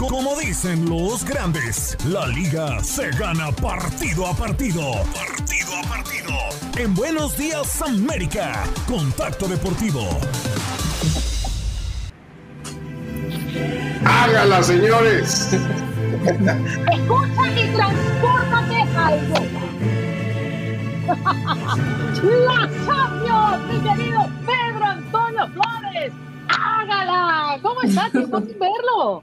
Co- Como dicen los grandes, la liga se gana partido a partido. Partido a partido. En Buenos Días América, Contacto Deportivo. Hágala, señores. Escucha y transpórtate a Europa. La Champions, mi querido Pedro Antonio Flores. Hágala. ¿Cómo está? Tiempo sin verlo.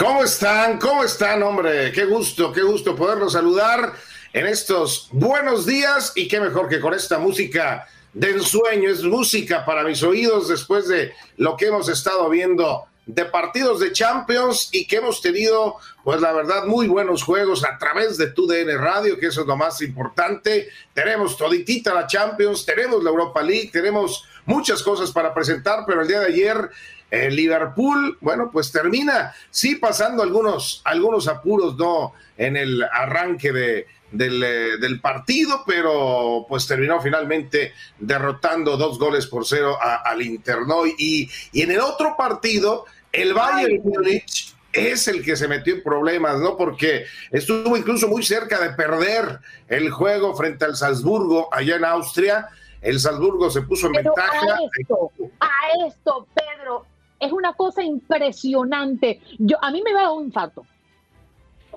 ¿Cómo están? ¿Cómo están, hombre? Qué gusto, qué gusto poderlos saludar en estos buenos días y qué mejor que con esta música de ensueño. Es música para mis oídos después de lo que hemos estado viendo de partidos de Champions y que hemos tenido, pues la verdad, muy buenos juegos a través de tu DN Radio, que eso es lo más importante. Tenemos toditita la Champions, tenemos la Europa League, tenemos muchas cosas para presentar, pero el día de ayer el Liverpool, bueno, pues termina, sí pasando algunos, algunos apuros, ¿no? En el arranque de, del, eh, del partido, pero pues terminó finalmente derrotando dos goles por cero a- al Inter, ¿no? Y, y en el otro partido, el Bayern Múnich es el que se metió en problemas, ¿no? Porque estuvo incluso muy cerca de perder el juego frente al Salzburgo allá en Austria. El Salzburgo se puso en Pero ventaja. a esto, a esto, Pedro, es una cosa impresionante. Yo, a mí me va a dar un infarto.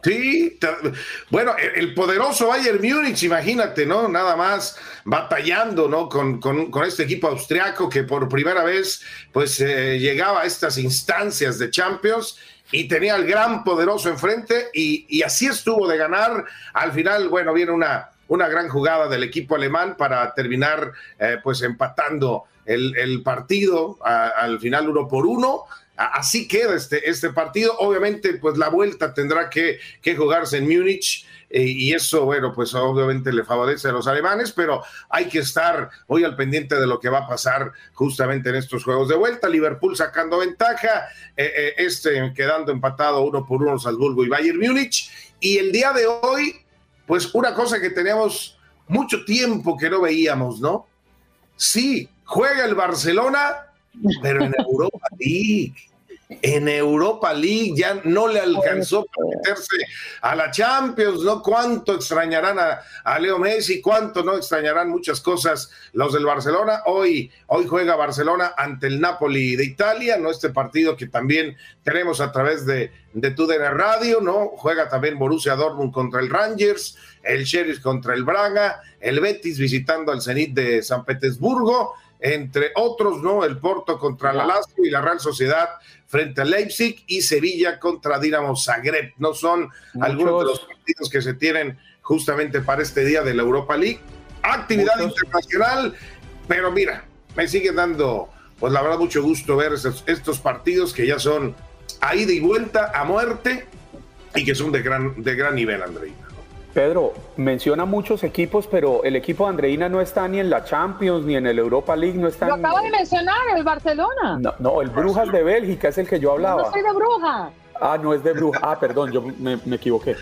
Sí, bueno, el poderoso Bayern Múnich, imagínate, ¿no? Nada más batallando, ¿no? Con, este equipo austriaco que por primera vez, pues, eh, llegaba a estas instancias de Champions y tenía al gran poderoso enfrente y, así estuvo de ganar. Al final, bueno, viene una, una gran jugada del equipo alemán para terminar, eh, pues, empatando el, partido al final uno por uno Así queda este, este partido. Obviamente, pues la vuelta tendrá que, jugarse en Múnich. Eh, y eso, bueno, pues obviamente le favorece a los alemanes, pero hay que estar muy al pendiente de lo que va a pasar justamente en estos juegos de vuelta. Liverpool sacando ventaja, eh, este quedando empatado uno por uno Salzburgo y Bayern Múnich. Y el día de hoy, pues una cosa que teníamos mucho tiempo que no veíamos, ¿no? Sí, juega el Barcelona pero en Europa League. En Europa League ya no le alcanzó para meterse a la Champions, ¿no? Cuánto extrañarán a, Leo Messi, cuánto no extrañarán muchas cosas los del Barcelona. Hoy, hoy juega Barcelona ante el Napoli de Italia, ¿no? Este partido que también tenemos a través de, de TUDN Radio, ¿no? Juega también Borussia Dortmund contra el Rangers, el Sheriff contra el Braga, el Betis visitando al Zenit de San Petersburgo entre otros, ¿no? El Porto contra la Lazio y la Real Sociedad frente a Leipzig y Sevilla contra Dinamo Zagreb. No son algunos de los partidos que se tienen justamente para este día de la Europa League. Actividad internacional, pero mira, me sigue dando, pues la verdad, mucho gusto ver estos, estos partidos que ya son a ida y vuelta, a muerte y que son de gran, de gran nivel, Andrei. Pedro, menciona muchos equipos, pero el equipo de Andreina no está ni en la Champions, ni en el Europa League, no está Lo acaba de mencionar, el Barcelona. No, el Brujas de Bélgica es el que yo hablaba. No, soy de Bruja. Ah, no es de Bruja. Ah, perdón, yo me, equivoqué.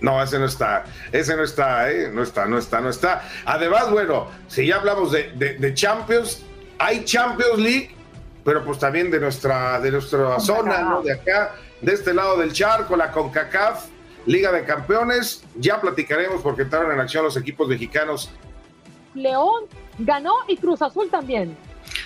No, ese no está, ese no está, ¿eh? no está, no está, no está. Además, bueno, si ya hablamos de, de, Champions, hay Champions League, pero pues también de nuestra, de nuestra zona, ¿no? De acá, de este lado del charco, la CONCACAF Liga de Campeones, ya platicaremos porque entraron en acción los equipos mexicanos. León ganó y Cruz Azul también.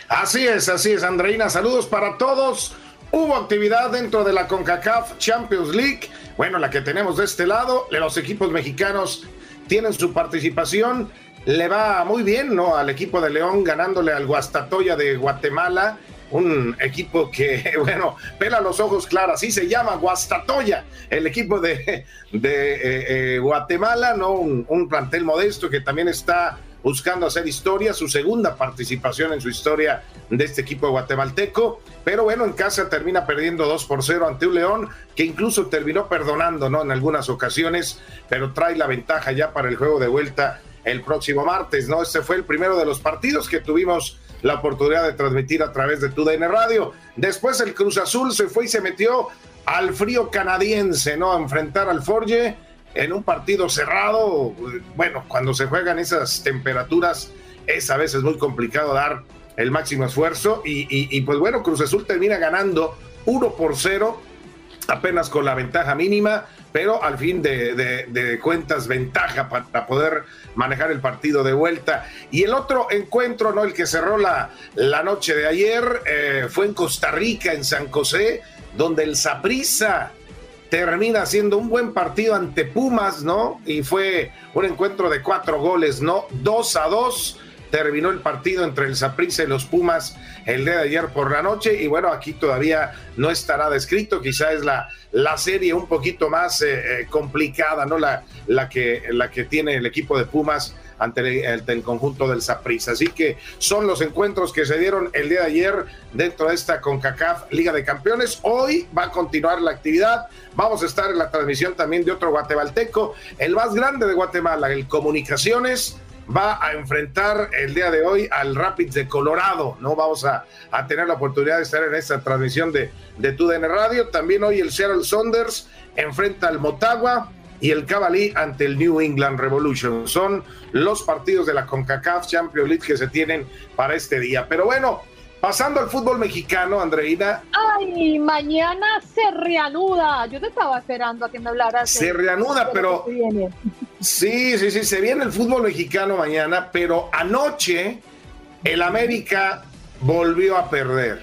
Así es, así es, Andreina. Saludos para todos. Hubo actividad dentro de la CONCACAF Champions League. Bueno, la que tenemos de este lado, los equipos mexicanos tienen su participación. Le va muy bien, ¿no? Al equipo de León ganándole al Guastatoya de Guatemala un equipo que, bueno, pela los ojos claros, así se llama Guastatoya, el equipo de, de eh, eh, Guatemala, ¿no? Un, plantel modesto que también está buscando hacer historia, su segunda participación en su historia de este equipo guatemalteco, pero bueno, en casa termina perdiendo 2 por 0 ante un León que incluso terminó perdonando, ¿no? En algunas ocasiones, pero trae la ventaja ya para el juego de vuelta el próximo martes, ¿no? Este fue el primero de los partidos que tuvimos la oportunidad de transmitir a través de TUDN Radio. Después el Cruz Azul se fue y se metió al frío canadiense, ¿no? A enfrentar al Forge en un partido cerrado. Bueno, cuando se juegan esas temperaturas es a veces muy complicado dar el máximo esfuerzo y, pues bueno, Cruz Azul termina ganando 1 por 0, apenas con la ventaja mínima pero al fin de, cuentas ventaja para poder manejar el partido de vuelta. Y el otro encuentro, ¿no? El que cerró la, la noche de ayer, eh, fue en Costa Rica, en San José, donde el Saprissa termina siendo un buen partido ante Pumas, ¿no? Y fue un encuentro de cuatro goles, ¿no? Dos a dos terminó el partido entre el Saprissa y los Pumas el día de ayer por la noche y bueno, aquí todavía no estará descrito, quizá es la, la serie un poquito más eh, eh, complicada, ¿no? La, la, que, la que tiene el equipo de Pumas ante el, conjunto del Saprissa. Así que son los encuentros que se dieron el día de ayer dentro de esta CONCACAF Liga de Campeones. Hoy va a continuar la actividad. Vamos a estar en la transmisión también de otro guatemalteco, el más grande de Guatemala, el Comunicaciones va a enfrentar el día de hoy al Rapids de Colorado. No vamos a, tener la oportunidad de estar en esta transmisión de, de TUDN Radio. También hoy el Seattle Saunders enfrenta al Motagua y el Cavalí ante el New England Revolution. Son los partidos de la CONCACAF Champions League que se tienen para este día. Pero bueno, Pasando al fútbol mexicano, Andreina. Ay, mañana se reanuda. Yo te estaba esperando a que me hablaras. Se reanuda, pero. Sí, sí, sí, se viene el fútbol mexicano mañana, pero anoche el América volvió a perder.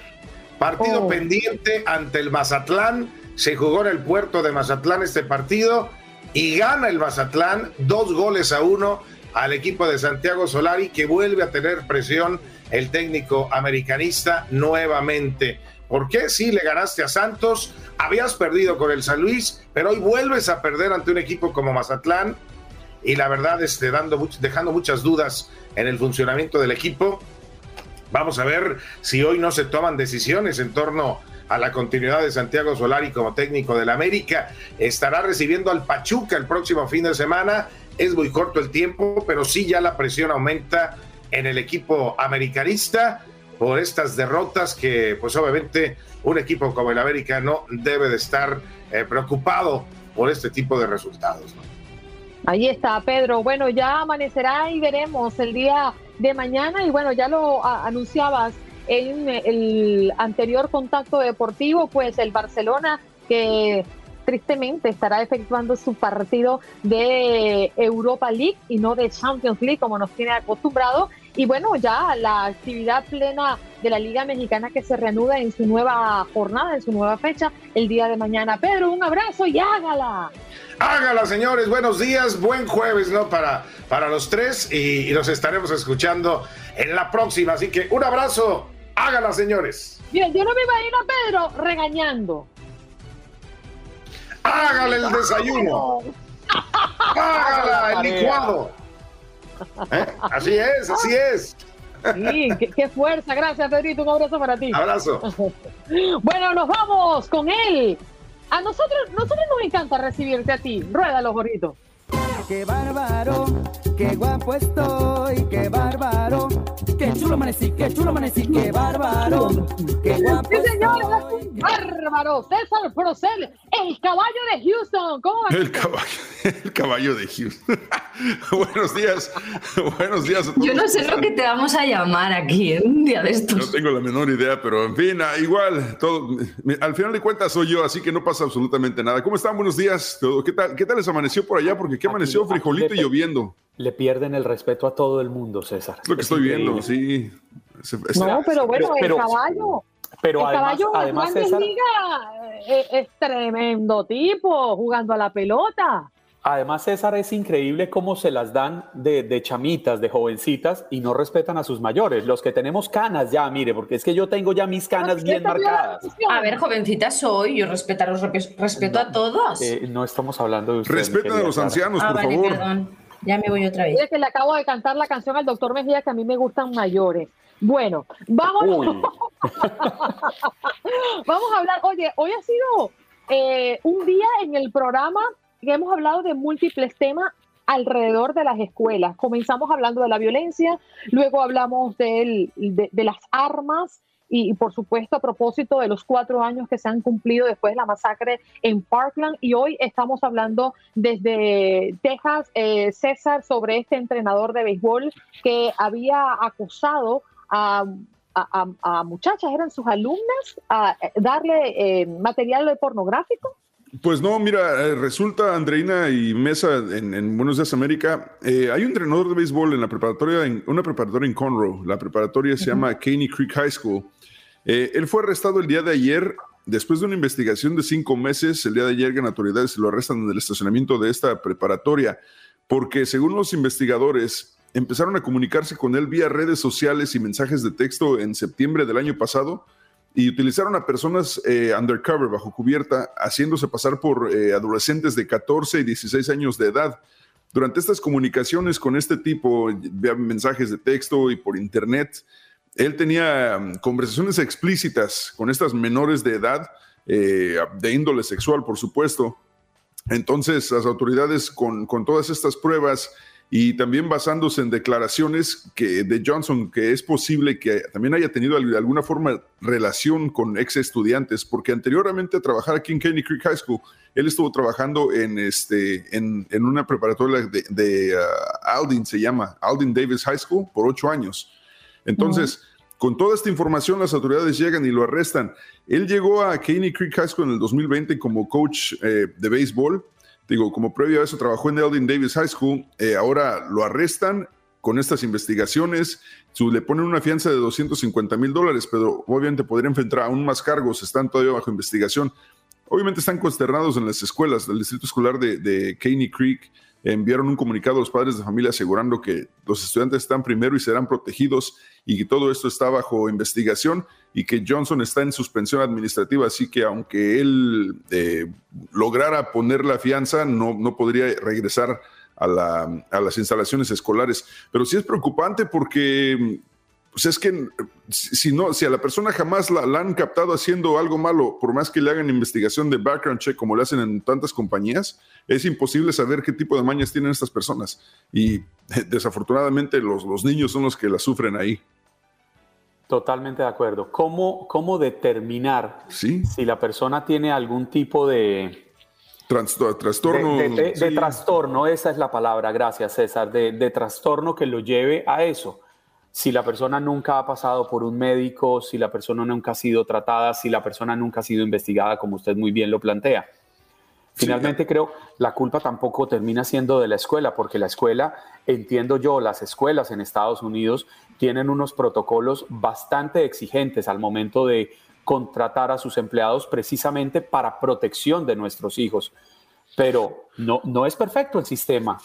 Partido oh. pendiente ante el Mazatlán. Se jugó en el puerto de Mazatlán este partido y gana el Mazatlán dos goles a uno al equipo de Santiago Solari que vuelve a tener presión el técnico americanista nuevamente. ¿Por qué? Sí, le ganaste a Santos, habías perdido con el San Luis, pero hoy vuelves a perder ante un equipo como Mazatlán y la verdad, este, dando, dejando muchas dudas en el funcionamiento del equipo. Vamos a ver si hoy no se toman decisiones en torno a la continuidad de Santiago Solari como técnico del América. Estará recibiendo al Pachuca el próximo fin de semana. Es muy corto el tiempo, pero sí ya la presión aumenta en el equipo americanista por estas derrotas que pues obviamente un equipo como el América no debe de estar eh, preocupado por este tipo de resultados. Ahí está, Pedro. Bueno, ya amanecerá y veremos el día de mañana y bueno, ya lo anunciabas en el anterior contacto deportivo, pues el Barcelona que tristemente estará efectuando su partido de Europa League y no de Champions League como nos tiene acostumbrado y bueno, ya la actividad plena de la Liga Mexicana que se reanuda en su nueva jornada, en su nueva fecha, el día de mañana. Pedro, un abrazo y hágala. Hágala, señores. Buenos días, buen jueves, ¿no? Para, para los tres y, nos estaremos escuchando en la próxima. Así que un abrazo. Hágala, señores. Bien, yo no me imagino a Pedro regañando. Hágale el desayuno. Hágala el licuado. ¿Eh? Así es, así es. Sí, qué, fuerza. Gracias, Pedrito. Un abrazo para ti. Abrazo. Bueno, nos vamos con él. A nosotros, nosotros nos encanta recibirte a ti. Rueda los gorritos. Qué bárbaro, qué guapo estoy, qué bárbaro, qué chulo amanecí, qué chulo amanecí, qué bárbaro, qué guapo. Sí, señor, bárbaro, César Procel, el caballo de Houston. ¿Cómo va? El caballo, el caballo de Houston. buenos días, buenos días. A todos Yo no sé lo que te vamos a llamar aquí ¿eh? un día de estos. No tengo la menor idea, pero en fin, ah, igual, todo, al final de cuentas soy yo, así que no pasa absolutamente nada. ¿Cómo están? Buenos días. ¿Qué tal, qué tal les amaneció por allá? Porque qué amaneció frijolito y lloviendo. Le pierden el respeto a todo el mundo, César. lo que estoy viendo, sí. no, pero bueno, el caballo. Pero el además, caballo además César, es, es tremendo tipo jugando a la pelota. Además, César, es increíble cómo se las dan de, chamitas, de jovencitas y no respetan a sus mayores. Los que tenemos canas ya, mire, porque es que yo tengo ya mis canas bien marcadas. A ver, jovencita soy, yo respeto, respeto a todos. Eh, no estamos hablando de ustedes. Respetan a los ancianos, ah, por favor. Perdón. Ya me voy otra vez. Es que le acabo de cantar la canción al doctor Mejía que a mí me gustan mayores. Bueno, vamos. vamos a hablar. Oye, hoy ha sido eh, un día en el programa hemos hablado de múltiples temas alrededor de las escuelas. Comenzamos hablando de la violencia, luego hablamos de, las armas y, por supuesto a propósito de los cuatro años que se han cumplido después de la masacre en Parkland y hoy estamos hablando desde Texas, eh, César, sobre este entrenador de béisbol que había acusado a, muchachas, eran sus alumnas, a darle eh, material pornográfico. Pues no, mira, eh, resulta, Andreina y Mesa, en, Buenos Días América, eh, hay un entrenador de béisbol en la preparatoria, en una preparatoria en Conroe. La preparatoria se llama Caney Creek High School. Eh, él fue arrestado el día de ayer, después de una investigación de cinco meses. El día de ayer, que autoridades lo arrestan en el estacionamiento de esta preparatoria, porque según los investigadores, empezaron a comunicarse con él vía redes sociales y mensajes de texto en septiembre del año pasado y utilizaron a personas eh, undercover, bajo cubierta, haciéndose pasar por eh, adolescentes de 14 y 16 años de edad. Durante estas comunicaciones con este tipo, mensajes de texto y por internet, él tenía mm, conversaciones explícitas con estas menores de edad, eh, de índole sexual, por supuesto. Entonces, las autoridades con, con todas estas pruebas y también basándose en declaraciones que, de Johnson, que es posible que también haya tenido de alguna forma relación con ex estudiantes, porque anteriormente a trabajar aquí en Caney Creek High School, él estuvo trabajando en, este, en, una preparatoria de, uh, Aldin, se llama Aldin Davis High School, por ocho años. Entonces, con toda esta información, las autoridades llegan y lo arrestan. Él llegó a Caney Creek High School en el 2020 como coach eh, de béisbol Digo, como previo a eso trabajó en Eldin Davis High School, eh, ahora lo arrestan con estas investigaciones, su, le ponen una fianza de 250 mil dólares, pero obviamente podría enfrentar aún más cargos, están todavía bajo investigación. obviamente están consternados en las escuelas. El distrito escolar de Caney Creek enviaron un comunicado a los padres de familia asegurando que los estudiantes están primero y serán protegidos y que todo esto está bajo investigación y que Johnson está en suspensión administrativa, así que aunque él eh, lograra poner la fianza, no, no podría regresar a, la, a las instalaciones escolares. Pero sí es preocupante porque pues es que si no, si a la persona jamás la, han captado haciendo algo malo, por más que le hagan investigación de background check como le hacen en tantas compañías, es imposible saber qué tipo de mañas tienen estas personas. Y desafortunadamente los, los niños son los que la sufren ahí. Totalmente de acuerdo. ¿Cómo, cómo determinar si la persona tiene algún tipo de... trastorno. De, trastorno, esa es la palabra, gracias César, de trastorno que lo lleve a eso si la persona nunca ha pasado por un médico, si la persona nunca ha sido tratada, si la persona nunca ha sido investigada, como usted muy bien lo plantea. Finalmente creo la culpa tampoco termina siendo de la escuela, porque la escuela, entiendo yo, las escuelas en Estados Unidos tienen unos protocolos bastante exigentes al momento de contratar a sus empleados precisamente para protección de nuestros hijos. Pero no, no es perfecto el sistema.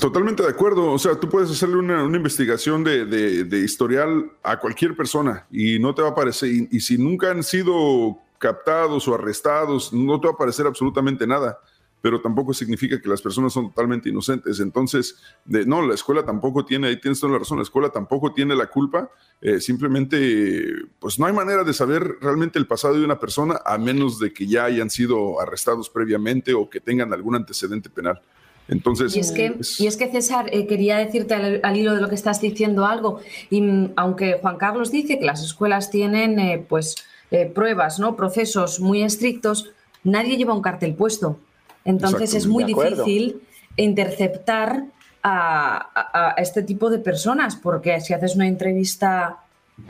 Totalmente de acuerdo. O sea, tú puedes hacerle una, investigación de, historial a cualquier persona y no te va a aparecer. Y, si nunca han sido captados o arrestados, no te va a aparecer absolutamente nada. Pero tampoco significa que las personas son totalmente inocentes. Entonces, no, la escuela tampoco tiene, ahí tienes toda la razón, la escuela tampoco tiene la culpa. Eh, simplemente, pues no hay manera de saber realmente el pasado de una persona a menos de que ya hayan sido arrestados previamente o que tengan algún antecedente penal. Entonces, y es que, y es que César, eh, quería decirte al, hilo de lo que estás diciendo algo, y mm, aunque Juan Carlos dice que las escuelas tienen eh, pues eh, pruebas, ¿no? procesos muy estrictos, nadie lleva un cartel puesto. Entonces es muy difícil interceptar a, este tipo de personas, porque si haces una entrevista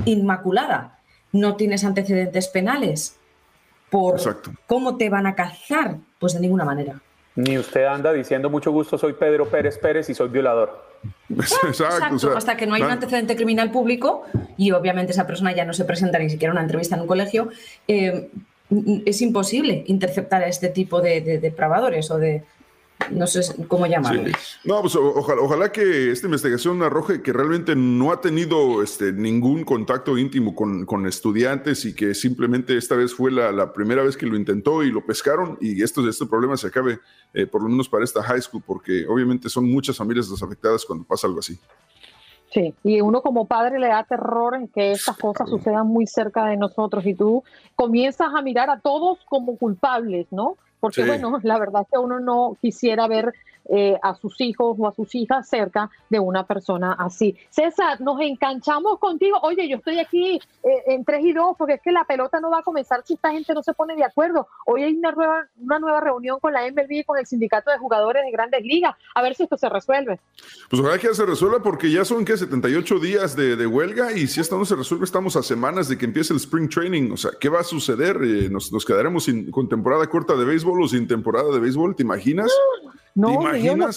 inmaculada, no tienes antecedentes penales, por cómo te van a cazar, pues de ninguna manera. Ni usted anda diciendo mucho gusto, soy Pedro Pérez Pérez y soy violador. Exacto, hasta que no hay un antecedente criminal público y obviamente esa persona ya no se presenta ni siquiera a una entrevista en un colegio, eh, es imposible interceptar a este tipo de, de depravadores o de, no sé cómo llamarlo. No, pues ojalá, que esta investigación arroje que realmente no ha tenido este, ningún contacto íntimo con, estudiantes y que simplemente esta vez fue la, primera vez que lo intentó y lo pescaron y esto, este problema se acabe, eh, por lo menos para esta high school, porque obviamente son muchas familias desafectadas cuando pasa algo así. Sí, y uno como padre le da terror en que estas cosas sucedan muy cerca de nosotros y tú comienzas a mirar a todos como culpables, ¿no? Porque bueno, la verdad es que uno no quisiera ver eh, a sus hijos o a sus hijas cerca de una persona así. César, nos enganchamos contigo. Oye, yo estoy aquí eh, en 3 y 2 porque es que la pelota no va a comenzar si esta gente no se pone de acuerdo. Hoy hay una nueva, una nueva reunión con la MLB y con el sindicato de jugadores de grandes ligas. A ver si esto se resuelve. Pues ojalá que ya se resuelva porque ya son que 78 días de, huelga y si esto no se resuelve estamos a semanas de que empiece el spring training. O sea, ¿qué va a suceder? Eh, nos, nos, quedaremos sin, con temporada corta de béisbol o sin temporada de béisbol? ¿Te imaginas? No, yo no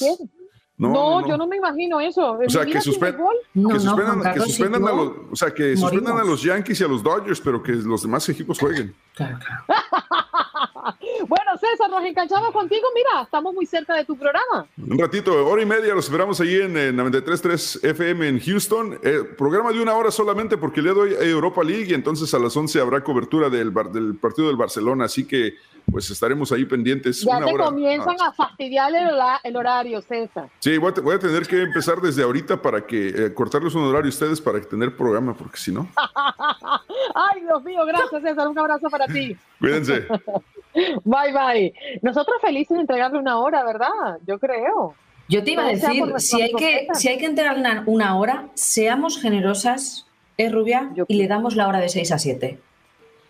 No, yo no me imagino eso. O sea, que, suspendan, que suspendan a los, o sea, que suspendan a los Yankees y a los Dodgers, pero que los demás equipos jueguen. Claro, claro. bueno, César, nos enganchamos contigo. Mira, estamos muy cerca de tu programa. Un ratito, hora y media, los esperamos ahí en, 93.3 FM en Houston. Eh, programa de una hora solamente porque le doy Europa League y entonces a las 11 habrá cobertura del, del partido del Barcelona. Así que pues estaremos ahí pendientes. Ya te comienzan a fastidiar el, horario, César. Sí, voy a, tener que empezar desde ahorita para que eh, cortarles un horario a ustedes para tener programa, porque si no. Ay, Dios mío, gracias, César. Un abrazo para ti. Cuídense. bye, bye. Nosotros felices de entregarle una hora, ¿verdad? Yo creo. Yo te iba a decir, si hay, que, si hay que entregarle una, hora, seamos generosas, es rubia, y le damos la hora de 6 a 7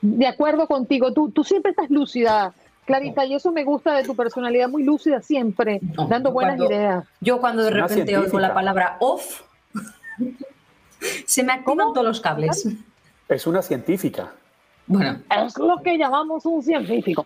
de acuerdo contigo, tú, tú siempre estás lúcida, Clarita, y eso me gusta de tu personalidad, muy lúcida siempre, dando buenas ideas. Yo cuando de repente oigo la palabra off, se me activan todos los cables. Es una científica. Bueno. Es lo que llamamos un científico.